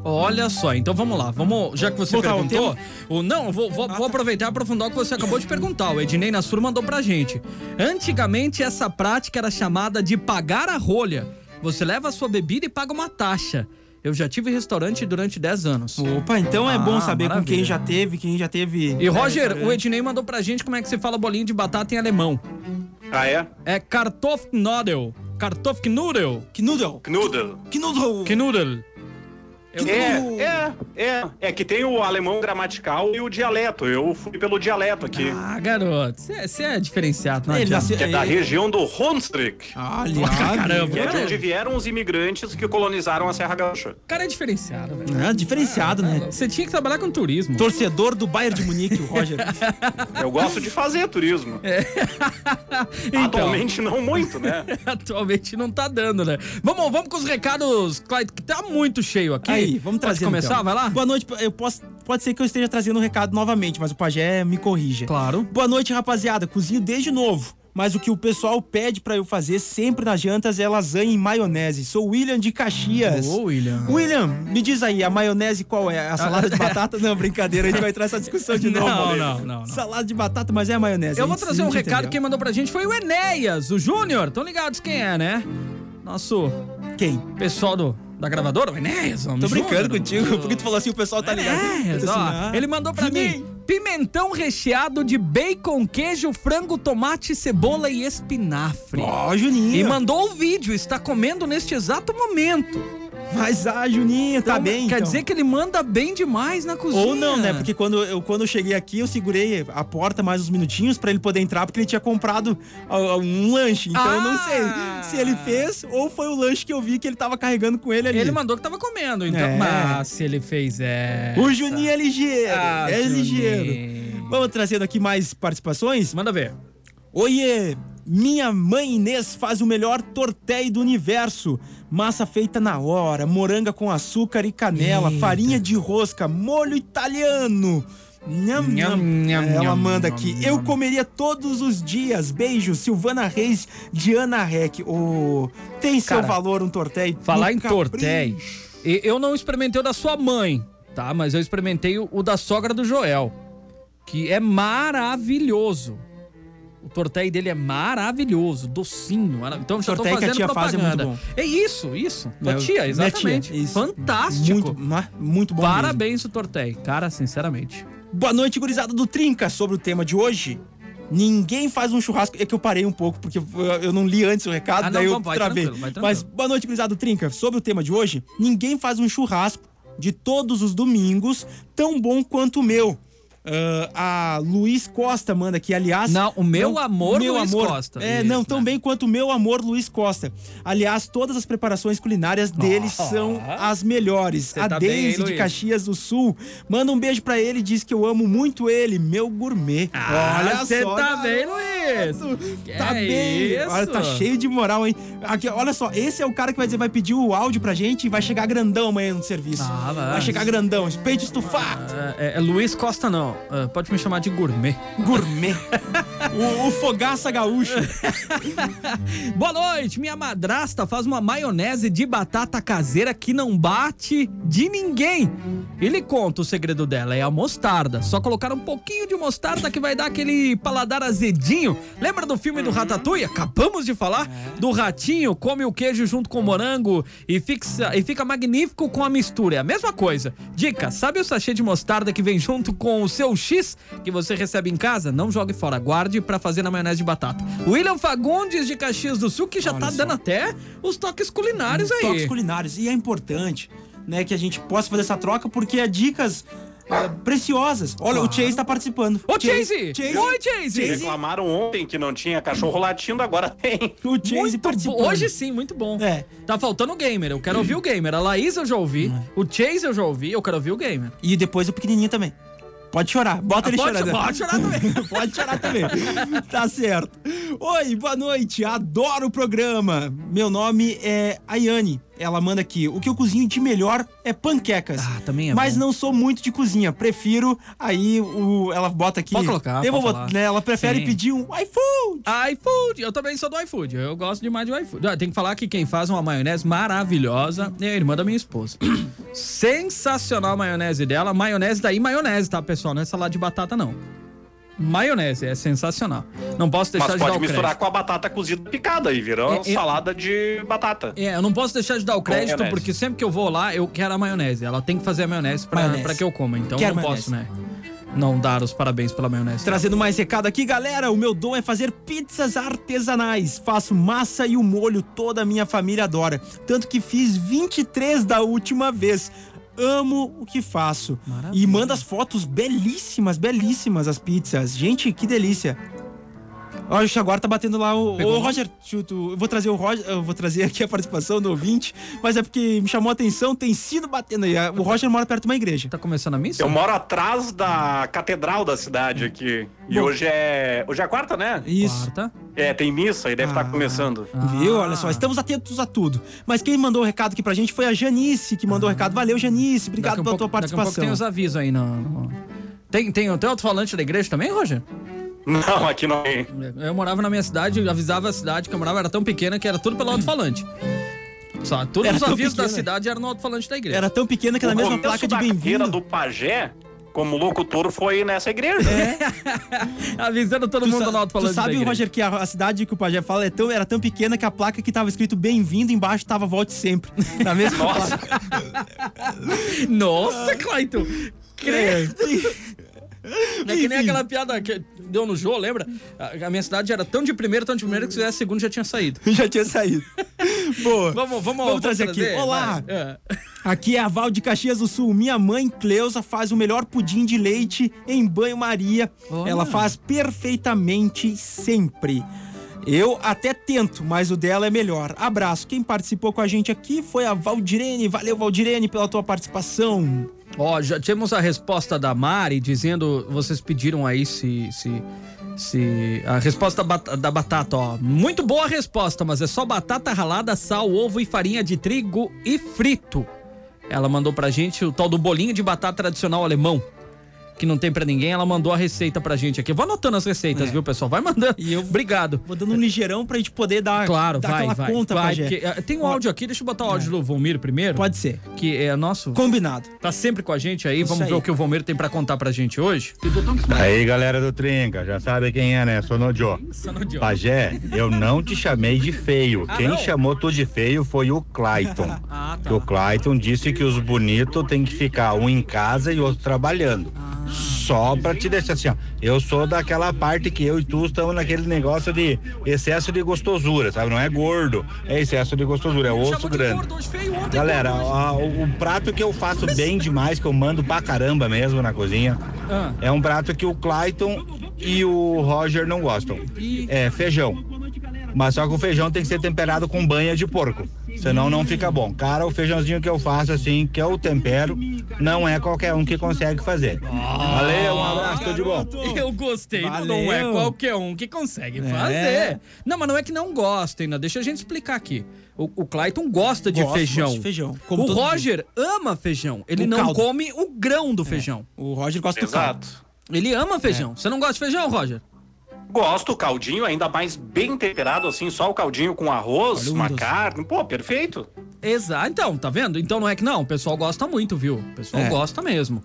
Olha só, então vamos lá. Vamos, já que você Voltar perguntou, o não, vou, vou, vou aproveitar e aprofundar o que você acabou de perguntar. O Ednei Nassur mandou pra gente. Antigamente essa prática era chamada de pagar a rolha. Você leva a sua bebida e paga uma taxa. Eu já tive restaurante durante 10 anos. Opa, então é bom Ah, saber com maravilha. quem já teve, quem já teve. E é, Roger, o. Ednei mandou pra gente como é que se fala bolinho de batata em alemão. Ah, é? É Kartofknudel. Kartofknudel. Knudel. Knudel. Knudel. Knudel. Eu- É, o- é, é. É que tem o alemão gramatical e o dialeto. Eu fui pelo dialeto aqui. Ah, garoto, você é diferenciado, não Ele adianta. é da região do Hunsrück. Aliás, Caramba. Que é de onde vieram os imigrantes que colonizaram a Serra Gaúcha. O cara é diferenciado, velho. É, diferenciado, né? Você tinha que trabalhar com turismo. Torcedor do Bayern de Munique, o Roger. Eu gosto de fazer turismo. Então, Atualmente não muito, né? atualmente não tá dando, né? Vamos, vamos com os recados, Clyde, que tá muito cheio aqui. Aí, vamos Pode trazer. começar? então. Vai lá? Boa noite. Eu posso, pode ser que eu esteja trazendo um recado novamente, mas o Pajé me corrija. Claro. Boa noite, rapaziada. Cozinho desde novo. Mas o que o pessoal pede pra eu fazer sempre nas jantas é lasanha em maionese. Sou William de Caxias. Ô, William. William, me diz aí, a maionese qual é? A salada de batata? Não, brincadeira, a gente vai entrar nessa discussão de novo. Não, não, não, não. Salada de batata, mas é a maionese. Eu vou trazer um recado. entendeu. Quem mandou pra gente foi o Enéas, o Júnior. Tão ligados quem é, né? Nosso Quem? pessoal do, da gravadora, o Enéas. Tô brincando contigo, porque tu falou assim, o pessoal tá ligado. Enéas, ó, assim, ah, ele mandou pra mim pimentão recheado de bacon, queijo, frango, tomate, cebola e espinafre. Ó, Juninho. E mandou o vídeo, está comendo neste exato momento. Mas, ah, Juninho, tá Então, bem, Quer então. dizer que ele manda bem demais na cozinha. Ou não, né? Porque quando eu, quando eu cheguei aqui, eu segurei a porta mais uns minutinhos pra ele poder entrar, porque ele tinha comprado ah, um lanche. Então eu não Ah! sei se ele fez ou foi o lanche que eu vi que ele tava carregando com ele ali. Ele mandou que tava comendo, então. É. Mas se ele fez é. O Juninho é ligeiro. Ah, é Juninho. ligeiro. Vamos trazendo aqui mais participações. Manda ver. Oiê! Minha mãe Inês faz o melhor tortéi do universo. Massa feita na hora, moranga com açúcar e canela, Eita. farinha de rosca, molho italiano. Nham, Nham, nham. Ela manda aqui. Eu comeria todos os dias. Beijo, Silvana Reis, Diana Reck. Ô, tem seu Cara, valor um tortéi. Falar em capricho. tortéi. e- Eu não experimentei o da sua mãe, tá? Mas eu experimentei o da sogra do Joel. Que é maravilhoso. O tortéi dele é maravilhoso, docinho. mara- Então já tô Tortéi que a fazendo tia faz é muito propaganda. bom. É isso, isso. Minha- Tua tia, exatamente. tia, isso. Fantástico. Muito, muito bom mesmo. Parabéns o tortéi, cara, sinceramente. Boa noite, gurizada do Trinca. Sobre o tema de hoje, ninguém faz um churrasco. É que eu parei um pouco, porque eu- não li antes o recado, Ah, não, daí eu vai travei. tranquilo, vai tranquilo. Mas boa noite, gurizada do Trinca. Sobre o tema de hoje, ninguém faz um churrasco de todos os domingos tão bom quanto o meu. Ah, a Luiz Costa manda aqui, aliás. Não, o meu não, amor, meu Luiz amor. Costa. É, Isso, não, tão né? bem quanto o meu amor, Luiz Costa. Aliás, todas as preparações culinárias dele Oh. são as melhores. A tá Daisy de? Caxias do Sul. Manda um beijo pra ele diz que eu amo muito ele, meu gourmet. Ah, cê tá garoto. bem, Luiz. Tá Que bem. isso? Olha, tá cheio de moral, hein? Aqui, olha só, esse é o cara que vai dizer, vai pedir o áudio pra gente e vai chegar grandão amanhã no serviço. Ah, vai. chegar grandão, peito estufado. É, é- é Luiz Costa, não. É, pode me chamar de gourmet. Gourmet. o, o fogaça gaúcho. Boa noite, minha madrasta faz uma maionese de batata caseira que não bate de ninguém. E lhe conta o segredo dela, é a mostarda. Só colocar um pouquinho de mostarda que vai dar aquele paladar azedinho. Lembra do filme do Ratatouille? Acabamos de falar do ratinho, come o queijo junto com o morango e, fixa, e fica magnífico com a mistura. É a mesma coisa. Dica, sabe o sachê de mostarda que vem junto com o seu X que você recebe em casa? Não jogue fora, guarde pra fazer na maionese de batata. William Fagundes de Caxias do Sul, que já Olha tá só. dando até os toques culinários aí. Toques culinários. E é importante, né, que a gente possa fazer essa troca, porque é dicas é, preciosas. Olha, o Chase tá participando. Ô, Chase! Oi, Chase! Reclamaram ontem que não tinha cachorro latindo, agora tem. O Chase Muito participando. bom. Hoje sim, muito bom. É. Tá faltando o gamer. Eu quero ouvir o gamer. A Laís eu já ouvi. O Chase eu já ouvi. Eu quero ouvir o gamer. E depois o pequenininho também. Pode chorar. Bota ele Ah, pode, chorando. pode chorar também. Pode chorar também. tá certo. Oi, boa noite. Adoro o programa. Meu nome é Ayane. Ela manda aqui. O que eu cozinho de melhor é panquecas. Ah, também é Mas bom. não sou muito de cozinha. Prefiro aí o. Ela bota aqui. Pode colocar, Eu vou pode botar, falar. né? Ela prefere Sim. pedir um iFood. iFood. Eu também sou do iFood. Eu gosto demais do iFood. Ah, Tem que falar que quem faz uma maionese maravilhosa é a irmã da minha esposa. Sensacional a maionese dela. Maionese daí, maionese, tá, pessoal? Não é salada de batata, não. Maionese, é sensacional. Não posso deixar Mas de dar pode o misturar crédito. com a batata cozida picada e virou É, eu- salada de batata. É, eu não posso deixar de dar o crédito, maionese. porque sempre que eu vou lá, eu quero a maionese. Ela tem que fazer a maionese pra, Maionese. pra que eu coma. Então Quero não posso, né? Não dar os parabéns pela maionese. Trazendo mais recado aqui, galera. O meu dom é fazer pizzas artesanais. Faço massa e o molho, toda a minha família adora. Tanto que fiz 23 da última vez. Amo o que faço. Maravilha. E manda as fotos belíssimas, belíssimas as pizzas. Gente, que delícia. Olha, o Jaguar tá batendo lá o. Pegou? Roger, chuto, eu vou trazer o Roger, eu vou trazer aqui a participação do ouvinte, mas é porque me chamou a atenção, tem sido batendo aí. O Roger mora perto de uma igreja. Tá começando a missa? Eu moro atrás da catedral da cidade aqui. E Bom. hoje é. Hoje é a quarta, né? Isso. Quarta. É, tem missa e deve estar Ah. começando. Viu? Ah. Olha só, estamos atentos a tudo. Mas quem mandou o recado aqui pra gente foi a Janice, que mandou o recado. Valeu, Janice. Obrigado pela pouco- tua Daqui a pouco tem participação. os avisos aí. No, no- Tem, tem até outro falante da igreja também, Roger? Não, aqui não tem. Eu morava na minha cidade, eu avisava a cidade que eu morava, era tão pequena que era tudo pelo alto-falante. Só, todos Era os avisos da pequena. cidade eram no alto-falante da igreja. Era tão pequena que na mesma placa de da bem-vindo. do pajé, como locutor, foi nessa igreja. É. Avisando todo Tu, mundo no alto-falante tu da sabe. Roger, que a, a cidade que o Pajé fala é tão, era tão pequena que a placa que tava escrito bem-vindo embaixo tava volte sempre. Na mesma Nossa, Nossa, Clayton! Credo! placa. É que nem aquela piada que deu no Jô, lembra? A, a minha cidade era tão de primeira, tão de primeira, que se fizesse segundo já tinha saído. Já tinha saído. Boa. Vamos, vamos, Vamos trazer aqui. Olá. É. Aqui é a Val de Caxias do Sul. Minha mãe, Cleusa, faz o melhor pudim de leite em banho-maria. Ela faz perfeitamente sempre. Eu até tento, mas o dela é melhor. Abraço. Quem participou com a gente aqui foi a Valdirene. Valeu, Valdirene, pela tua participação. Ó, já temos a resposta da Mari dizendo, vocês pediram aí se se se a resposta da batata, ó. Muito boa a resposta, mas é só batata ralada, sal, ovo e farinha de trigo e frito. Ela mandou pra gente o tal do bolinho de batata tradicional alemão. Que não tem pra ninguém, ela mandou a receita pra gente aqui. Eu vou anotando as receitas, É. viu, pessoal? Vai mandando. E eu- Obrigado. Vou dando um ligeirão pra gente poder dar, Claro, dar vai, aquela vai. conta, vai Pajé. porque, eh, tem um áudio aqui, deixa eu botar o áudio do Volmir primeiro. Pode ser. Que é nosso. Combinado. Tá sempre com a gente aí. Isso Vamos ver aí. o que o Volmir tem pra contar pra gente hoje. Aí, galera do Trinca, já sabe quem é, né? Sou no Joe. Pajé, eu não te chamei de feio. Ah, Quem não? chamou tu de feio foi o Clayton. Ah, Que o Clayton disse que os bonitos têm que ficar um em casa e outro trabalhando. Só pra te deixar assim, ó. Eu sou daquela parte que eu e tu estamos naquele negócio de excesso de gostosura, sabe? Não é gordo, é excesso de gostosura, é osso grande. Galera, a- o, prato que eu faço bem demais, que eu mando pra caramba mesmo na cozinha, Ah. é um prato que o Clayton e o Roger não gostam. É feijão. Mas só que o feijão tem que ser temperado com banha de porco. Senão não fica bom. Cara, o feijãozinho que eu faço assim, que eu tempero, não é qualquer um que consegue fazer. Valeu, um abraço, tudo de bom. Eu gostei, não- Valeu. não é qualquer um que consegue fazer. Não, mas não é que não gostem, né? Deixa a gente explicar aqui. O, o Clayton gosta de Gosto, feijão. gosto de feijão, como o Roger ama feijão. Ele O não caldo. come o grão do feijão. O Roger gosta do caldo. exato. Ele ama feijão. Você não gosta de feijão, Roger? Gosto o caldinho, ainda mais bem temperado, assim, só o caldinho com arroz, Olha, um uma dos- carne. Pô, perfeito. Exato. Então, tá vendo? Então não é que não. O pessoal gosta muito, viu? O pessoal É. gosta mesmo.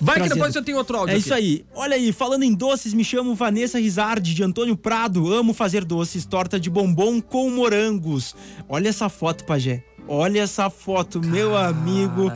Vai que Trazendo. depois eu tenho outro áudio É aqui. isso aí. Olha aí, falando em doces, me chamo Vanessa Rizardi, de Antônio Prado. Amo fazer doces, torta de bombom com morangos. Olha essa foto, Pajé. Olha essa foto, meu amigo.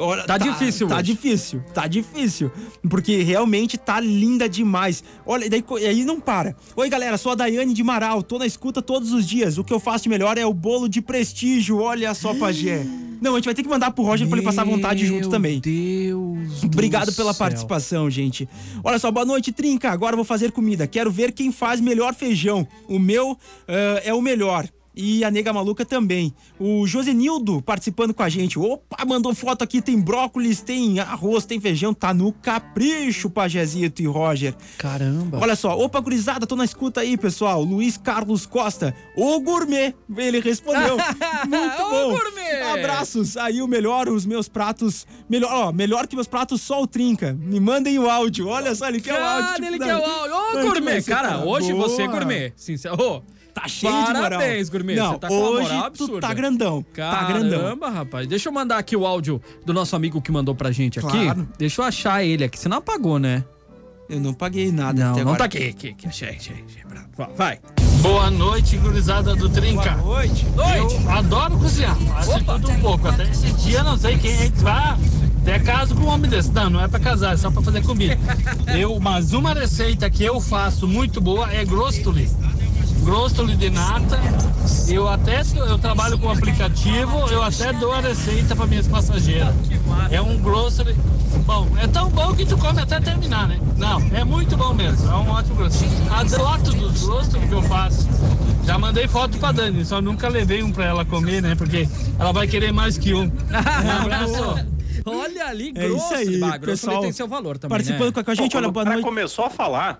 Olha, Tá difícil Tá hoje. difícil, tá difícil. Porque realmente tá linda demais. Olha, e daí, aí não para. Oi, galera, sou a Daiane de Marau. Tô na escuta todos os dias. O que eu faço de melhor é o bolo de prestígio. Olha só, Pajé. Não, a gente vai ter que mandar pro Roger pra ele passar vontade junto também. Deus Obrigado do pela céu. participação, gente. Olha só, boa noite, Trinca. Agora vou fazer comida. Quero ver quem faz melhor feijão. O meu ah, é o melhor. E a nega maluca também. O Josenildo participando com a gente. Opa, mandou foto aqui. Tem brócolis, tem arroz, tem feijão. Tá no capricho, Pajezito e Roger. Caramba. Olha só, opa, gurizada, tô na escuta aí, pessoal. Luiz Carlos Costa, o gourmet. Ele respondeu. Muito bom. gourmet. Abraços. Aí o melhor, os meus pratos. Melhor, ó, melhor que meus pratos, só o Trinca. Me mandem o áudio. Olha só, ele quer o áudio. Cara, tipo, ele da- quer o áudio. Ô, gourmet. Cara, cara. hoje Boa. você é gourmet. Sincero. Ô, Tá cheio de moral. Parabéns, gourmet. Não, Você tá hoje tu absurda. tá grandão. tá grandão. Caramba, rapaz. Deixa eu mandar aqui o áudio do nosso amigo que mandou pra gente aqui. Claro. Deixa eu achar ele aqui. Você não apagou, né? Eu não paguei nada Não, até não agora. tá aqui. aqui, aqui. Achei, achei, achei. Vai. Boa noite, gurizada do Trinca. Boa noite. Eu adoro cozinhar, faço de tudo um pouco. Até esse dia não sei quem é que vai ter caso com um homem desse. Não, não é pra casar, é só pra fazer comida. Eu, mas uma receita que eu faço muito boa é grostoli. Grostoli de nata. Eu até eu trabalho com aplicativo, eu até dou a receita para minhas passageiras. É um Grostoli bom. É tão bom que tu come até terminar, né? Não, é muito bom mesmo. É um ótimo Grostoli. A foto dos Grostoli que eu faço. Já mandei foto pra Dani, só nunca levei um pra ela comer, né? Porque ela vai querer mais que um. Um abraço. Olha ali, É grosso. isso aí, bah, grosso pessoal. tem seu valor também, Participando né? com a gente, Pô, olha, boa noite. começou a falar,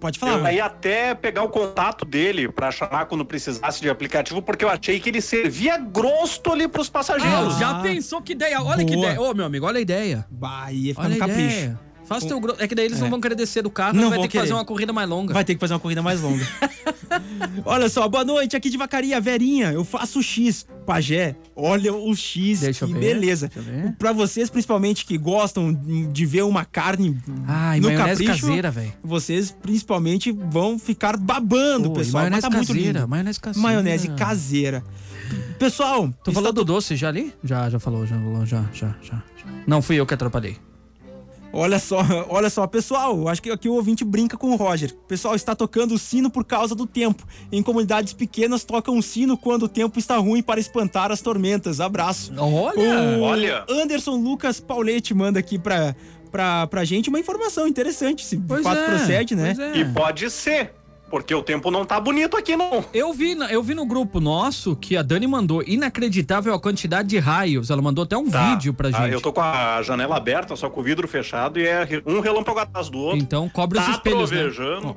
Pode falar. eu ia até pegar o contato dele pra chamar quando precisasse de aplicativo, porque eu achei que ele servia grosso ali pros Ah, passageiros. já pensou que ideia? Olha que Boa. ideia. Ô, meu amigo, olha a ideia. Bah, ia ficar Olha no a capricho. ideia. Faz teu grosso. É que daí eles não É. vão querer descer do carro, Não vai ter que fazer querer. uma corrida mais longa. Vai ter que fazer uma corrida mais longa. olha só, boa noite, aqui de Vacaria, Verinha. Eu faço X. Pajé, olha o X, Deixa eu que ver, beleza. Pra vocês, principalmente, que gostam de ver uma carne Ai, no capricho, caseira, vocês principalmente vão ficar babando, Pô, pessoal. Mas maionese tá caseira, maionese caseira. Maionese caseira. Pessoal, Tu está falou do doce já ali? Já, já falou, já falou, já, já, já. já. Não fui eu que atrapalhei. Olha só, olha só, pessoal, acho que aqui o ouvinte brinca com o Roger. Pessoal, está tocando o sino por causa do tempo. Em comunidades pequenas tocam o sino quando o tempo está ruim para espantar as tormentas. Abraço. Olha! O Olha. Anderson Lucas Pauletti manda aqui pra, pra, pra gente uma informação interessante, se de Pois fato é, procede, né? é. E pode ser, porque o tempo não tá bonito aqui, não. Eu vi, eu vi no grupo nosso que a Dani mandou inacreditável a quantidade de raios. Ela mandou até um Tá. vídeo pra Ah, gente. eu tô com a janela aberta, só com o vidro fechado, e é um relâmpago atrás do outro. Então cobre os tá espelhos, né? trovejando.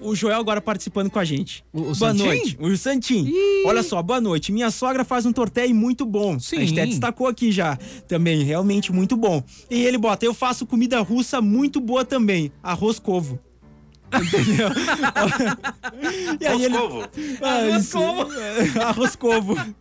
O Joel agora participando com a gente. O- o boa Santim? noite. O Santim. Ih. Olha só, boa noite. Minha sogra faz um torteio muito bom. Sim. A gente até destacou aqui já. Também, realmente muito bom. E ele bota, eu faço comida russa muito boa também. Arroz covo. Entendeu? e aí ele... Ah, Arroz covo. arroz.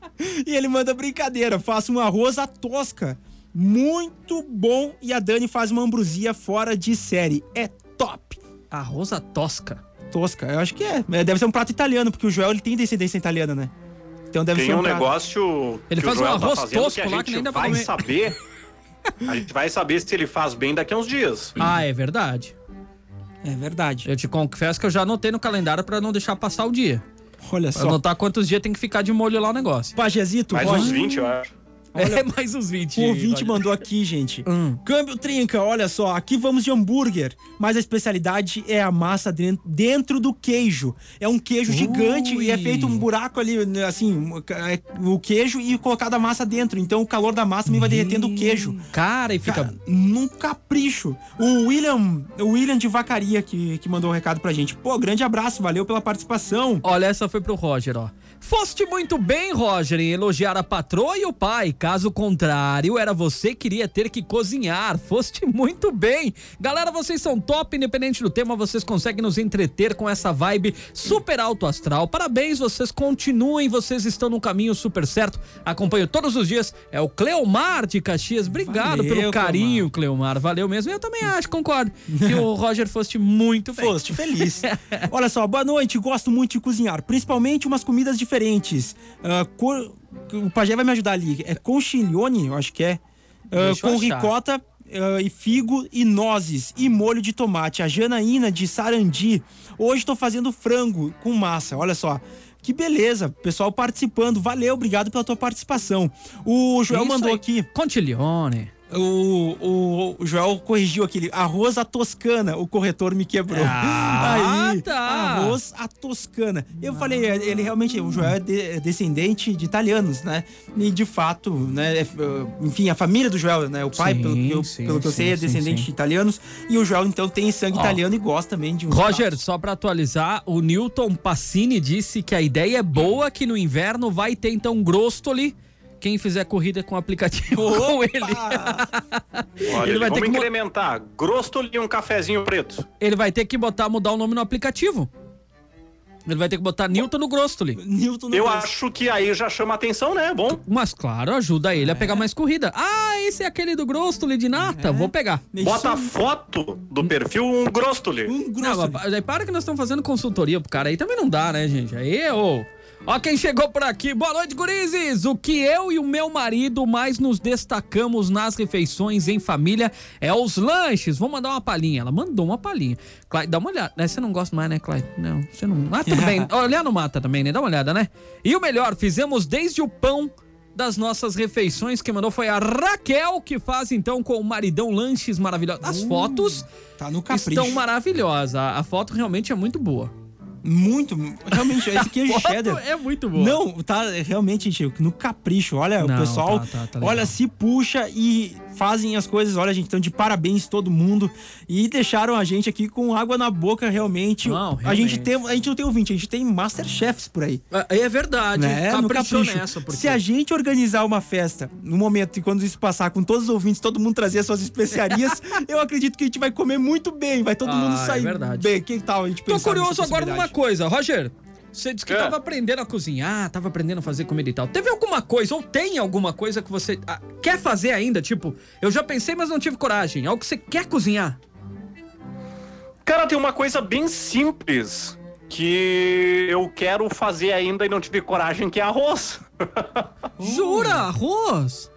E ele manda brincadeira. Faço um arroz à tosca. Muito bom. E a Dani faz uma ambrosia fora de série. É top. A Rosa Tosca. Tosca, eu acho que é. É, Deve ser um prato italiano, porque o Joel ele tem descendência italiana, né? Então deve Tem ser um, um negócio Ele faz o Joel um arroz tá fazendo tosco que a lá gente que nem dá pra vai comer. saber. A gente vai saber se ele faz bem daqui a uns dias. Ah, é verdade. É verdade. Eu te confesso que eu já anotei no calendário pra não deixar passar o dia. Olha Pra só. anotar quantos dias tem que ficar de molho lá o negócio. Pajezito, Mais uns 20, eu acho. É mais uns 20. o ouvinte Roger. mandou aqui, gente. Hum. Câmbio trinca, olha só, aqui vamos de hambúrguer, mas a especialidade é a massa den- dentro do queijo. É um queijo gigante e é Ui. feito um buraco ali, assim, um- é, o queijo e colocado a massa dentro. Então o calor da massa também vai derretendo o queijo. Cara, e fica. Num capricho. O William, o William de Vacaria que, que mandou o recado pra gente. Pô, grande abraço, valeu pela participação. Olha, essa foi pro Roger, ó. Foste muito bem, Roger, em elogiar a patroa e o pai. Caso contrário, era você que queria ter que cozinhar. Foste muito bem. Galera, vocês são top, independente do tema, vocês conseguem nos entreter com essa vibe super alto astral. Parabéns, vocês continuem, vocês estão no caminho super certo. Acompanho todos os dias. É o Cleomar de Caxias. Obrigado Valeu, pelo carinho, Cleomar. Valeu mesmo. Eu também acho, concordo. Que o Roger foste muito bem. Foste feliz. Olha só, boa noite. Gosto muito de cozinhar, principalmente umas comidas diferentes. Ah, cor- O Pajé vai me ajudar ali. É conchiglione, eu acho que é. Eu com ricota ah, e figo e nozes e molho de tomate. A Janaína de Sarandi. Hoje tô fazendo frango com massa. Olha só. Que beleza, pessoal participando. Valeu, obrigado pela tua participação. O Joel Isso mandou aí. aqui. Contiglione. O, o, o Joel corrigiu aquele arroz à toscana, o corretor me quebrou. Ah, Aí, tá. arroz à toscana. Eu falei, é, ele realmente, o Joel é, de- é descendente de italianos, né? E de fato, né? é, uh, enfim, a família do Joel, né? O pai, Sim, pelo que eu, sim, pelo que eu sim, sei, é descendente de italianos. E o Joel, então, tem sangue Ó. italiano e gosta também de um. Roger, só pra atualizar, o Newton Passini disse que a ideia é boa, que no inverno vai ter então Grostoli. Quem fizer corrida com aplicativo com ele. Olha, Ele vai ter vamos que mo- incrementar. Grostoli e um cafezinho preto. Ele vai ter que botar, mudar o nome no aplicativo. Ele vai ter que botar Newton no Grostoli. Newton no Eu gosto. acho que aí já chama atenção, né? Bom. Mas claro, ajuda ele a pegar mais corrida. Ah, esse é aquele do Grostoli de nata. Vou pegar. Bota a Isso- foto do perfil um Grostoli. um Não, mas aí para que nós estamos fazendo consultoria pro cara aí também não dá, né, gente? Aí, ô. Ó quem chegou por aqui. Boa noite, gurizes! O que eu e o meu marido mais nos destacamos nas refeições em família é os lanches. Vou mandar uma palhinha. Ela mandou uma palhinha. Clyde, dá uma olhada. Né, Você não gosta mais, né, Clyde? Não, você não... Ah, tudo bem. Olhar no mata também, né? Dá uma olhada, né? E o melhor, fizemos desde o pão das nossas refeições. Quem mandou foi a Raquel, que faz então com o maridão lanches maravilhosos. As fotos Tá estão maravilhosas. A foto realmente é muito boa. Muito, realmente, esse queijo cheddar. é muito boa. Não, tá realmente, gente, no capricho. Olha, Não, o pessoal, tá, tá, tá olha, se puxa e fazem as coisas. Olha, gente, então de parabéns todo mundo. E deixaram a gente aqui com água na boca, realmente. Não, a gente realmente. tem, a gente não tem ouvinte, a gente tem Masterchefs por aí. É, é verdade. Né? Caprichou capricho. nessa, porque... Se a gente organizar uma festa no momento e quando isso passar com todos os ouvintes, todo mundo trazer as suas especiarias, eu acredito que a gente vai comer muito bem, vai todo Ah, mundo é sair verdade. bem. Que tal a gente Tô curioso agora numa coisa. Roger, você disse que É. tava aprendendo a cozinhar, tava aprendendo a fazer comida e tal. Teve alguma coisa, ou tem alguma coisa que você ah, quer fazer ainda? Tipo, eu já pensei, mas não tive coragem. Algo que você quer cozinhar? Cara, tem uma coisa bem simples que eu quero fazer ainda e não tive coragem, que é arroz. Jura? Arroz?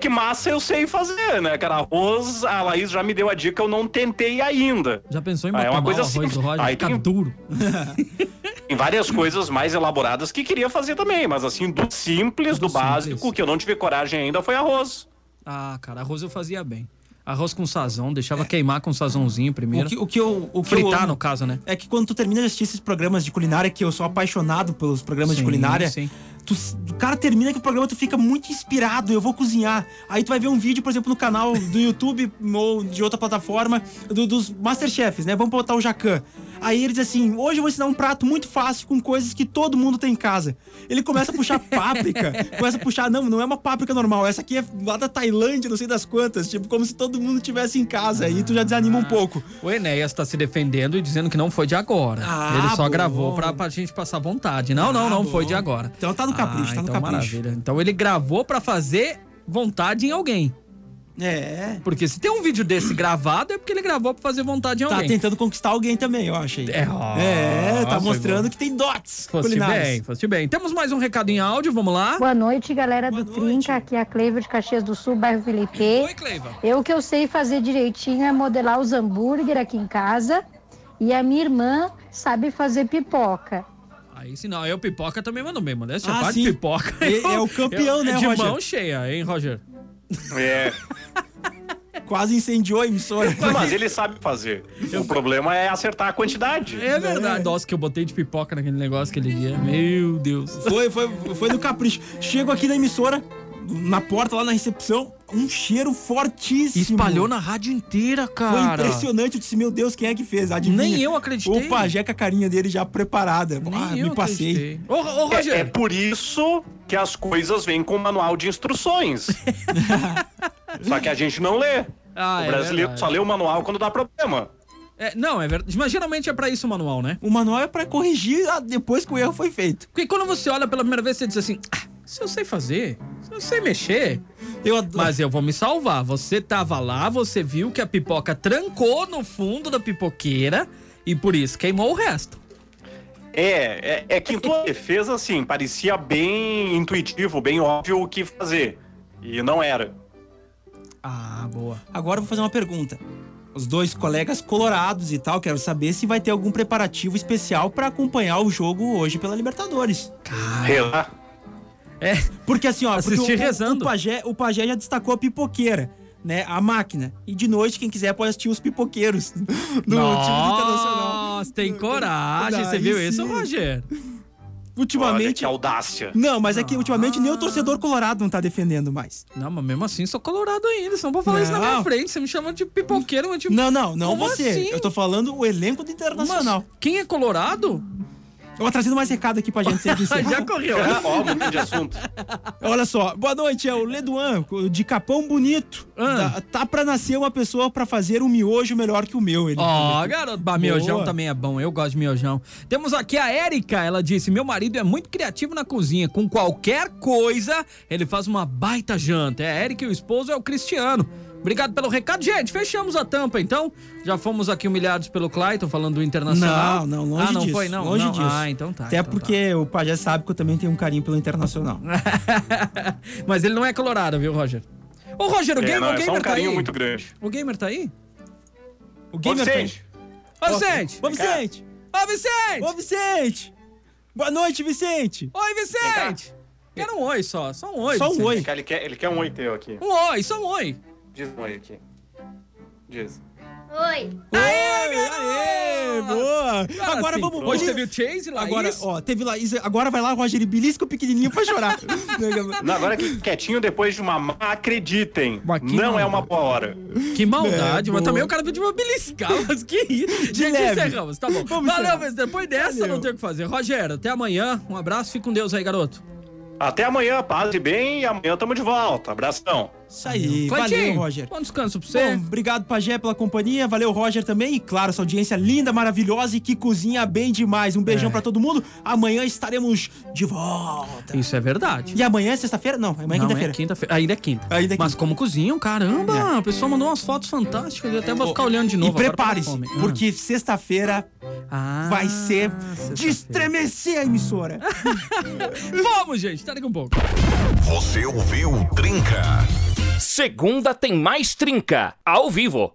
Que massa eu sei fazer, né, cara? Arroz, a Laís já me deu a dica, eu não tentei ainda. Já pensou em Ah, botar é uma coisa o arroz do Roger? Aí Fica tem- duro. Tem várias coisas mais elaboradas que queria fazer também, mas assim, do simples, Do do, básico, simples. que eu não tive coragem ainda foi arroz. Ah, cara, arroz eu fazia bem. Arroz com sazão, deixava queimar com sazãozinho primeiro. O que, o que eu, o que eu Fritar, amo no caso, né? É que quando tu termina de assistir esses programas de culinária, que eu sou apaixonado pelos programas de Sim, culinária, sim. Tu, o cara termina que o programa tu fica muito inspirado, eu vou cozinhar. Aí tu vai ver um vídeo, por exemplo, no canal do YouTube ou de outra plataforma do- dos Masterchefs, né? Vamos botar o Jacan. Aí ele diz assim: hoje eu vou ensinar um prato muito fácil com coisas que todo mundo tem em casa. Ele começa a puxar páprica, começa a puxar, não, não é uma páprica normal, essa aqui é lá da Tailândia, não sei das quantas, tipo, como se todo mundo tivesse em casa. Aí tu já desanima um pouco. O Enéas tá se defendendo e dizendo que não foi de agora. Ah, Ele só bom. gravou pra, pra gente passar vontade. Não, não, Ah, não bom. foi de agora. Então tá no capricho, Ah, tá no então capricho. maravilha. Então ele gravou pra fazer vontade em alguém. É. Porque se tem um vídeo desse gravado, é porque ele gravou pra fazer vontade em Tá alguém. tentando conquistar alguém também, eu achei. É, ó, É, tá mostrando bom. que tem dots Fosse bem, fosse bem. Temos mais um recado em áudio, vamos lá. Boa noite, galera Boa do noite. Trinca. Aqui é a Cleiva de Caxias do Sul, bairro Felipe. Oi, Cleiva. Eu que eu sei fazer direitinho é modelar os hambúrguer aqui em casa. E a minha irmã sabe fazer pipoca. Aí sim, não, eu pipoca também mandou bem, mano. Essa Ah, parte sim. de pipoca. É- eu- é o campeão, eu- né, é de Roger? mão cheia, hein, Roger? É. Quase incendiou a emissora. Mas ele sabe fazer. O problema é acertar a quantidade. É verdade. Nossa, que eu botei de pipoca naquele negócio aquele dia. Meu Deus. Foi, foi, foi no capricho. Chego aqui na emissora, na porta, lá na recepção, um cheiro fortíssimo. Espalhou na rádio inteira, Foi cara. impressionante. Eu disse, meu Deus, quem é que fez? Adivinha? Nem eu acreditei. O pajé com a carinha dele já preparada. Nem ah, eu me passei. Ô, ô É, Roger. é por isso que as coisas vêm com manual de instruções. Só que a gente não lê. Ah, o é brasileiro verdade. só lê o manual quando dá problema. É, não, é verdade. Mas geralmente é pra isso o manual, né? O manual é pra corrigir ah, depois que o erro foi feito. Porque quando você olha pela primeira vez, você diz assim: ah, se eu sei fazer, se eu sei mexer, Eu adoro. mas eu vou me salvar. Você tava lá, você viu que a pipoca trancou no fundo da pipoqueira e por isso queimou o resto. É, é, é que em tua defesa, assim, parecia bem intuitivo, bem óbvio o que fazer. E não era. Ah, boa. Agora eu vou fazer uma pergunta. Os dois colegas colorados e tal, quero saber se vai ter algum preparativo especial pra acompanhar o jogo hoje pela Libertadores. Rezar. É, Porque assim, ó, porque Assistir o, rezando. O, pajé, o pajé já destacou a pipoqueira, né? A máquina. E de noite, quem quiser pode assistir os pipoqueiros no time internacional. Nossa, tem coragem. Você viu sim. isso, Roger? Olha Ultimamente. que audácia. Não, mas é que ultimamente nem o torcedor colorado não tá defendendo mais. Não, mas mesmo assim, sou colorado ainda. Não pode falar isso na minha Não. frente. Você me chama de pipoqueiro, mas tipo. Não, não, não Como você. assim? Eu tô falando o elenco do Internacional. Mas quem é colorado? Eu vou trazendo mais recado aqui pra gente. Já correu. É, ó, mudei de assunto. Olha só, boa noite, é o Leduan, de Capão Bonito. Ah. Tá, tá pra nascer uma pessoa pra fazer um miojo melhor que o meu. Ele Ó, garoto, bah, miojão Boa. também é bom, eu gosto de miojão. Temos aqui a Érica, ela disse: Meu marido é muito criativo na cozinha, com qualquer coisa ele faz uma baita janta. É a Érica e o esposo é o Cristiano. Obrigado pelo recado. Gente, fechamos a tampa, então. Já fomos aqui humilhados pelo Clayton, falando do Internacional. Não, não, longe ah, não disso. foi, não? Longe não. disso. Ah, então tá. Até então porque o Pajé sabe que eu também tenho um carinho pelo Internacional. tá. Mas ele não é colorado, viu, Roger? Ô, Roger, o, É, game, não, o é só gamer um tá carinho aí? muito grande. O gamer tá aí? O Ô, gamer tem. Vicente, Ô, Vicente! Ô, Vicente! Ô, Vicente! Ô, Vicente! Boa noite, Vicente! Oi, Vicente! Quero um oi só, só um oi. Só um Vicente. oi. ele quer, ele quer um oi teu aqui. Um oi, só um oi. Diz um aqui. Diz. Oi. Aê, aê, boa! Cara, Agora assim, vamos... Hoje teve o Chase lá. Agora, ó, teve lá... isso- Agora vai lá, Roger, e belisca o pequenininho pra chorar. Não, agora que quietinho depois de uma má, acreditem, Mas não é maldade. uma boa hora. Que maldade, É, mas boa. também o cara pediu uma beliscar, mas que isso. Gente, leve. encerramos, tá bom. Vamos Valeu, mas depois dessa Valeu. não tem o que fazer. Rogério, até amanhã. Um abraço, fique com Deus aí, garoto. Até amanhã, paz e bem, e amanhã tamo de volta. Abração. Isso aí, valeu, Cleitinho, Roger. Bom descanso pra você. Bom, obrigado, Pajé, pela companhia. Valeu, Roger, também. E, claro, essa audiência linda, maravilhosa e que cozinha bem demais. Um beijão É. pra todo mundo. Amanhã estaremos de volta. Isso é verdade. E amanhã é sexta-feira? Não, amanhã é Não, quinta-feira. é quinta-feira. Ainda é quinta. Ainda é Mas quinta. como cozinham, caramba. A pessoa mandou umas fotos fantásticas. Eu até vou ficar olhando de E novo. agora prepare-se, pra fome. porque sexta-feira Ah, vai ser sexta-feira. de estremecer a emissora. Vamos, gente. Tá daqui um pouco. Você ouviu Trinca. Segunda tem mais trinca, ao vivo.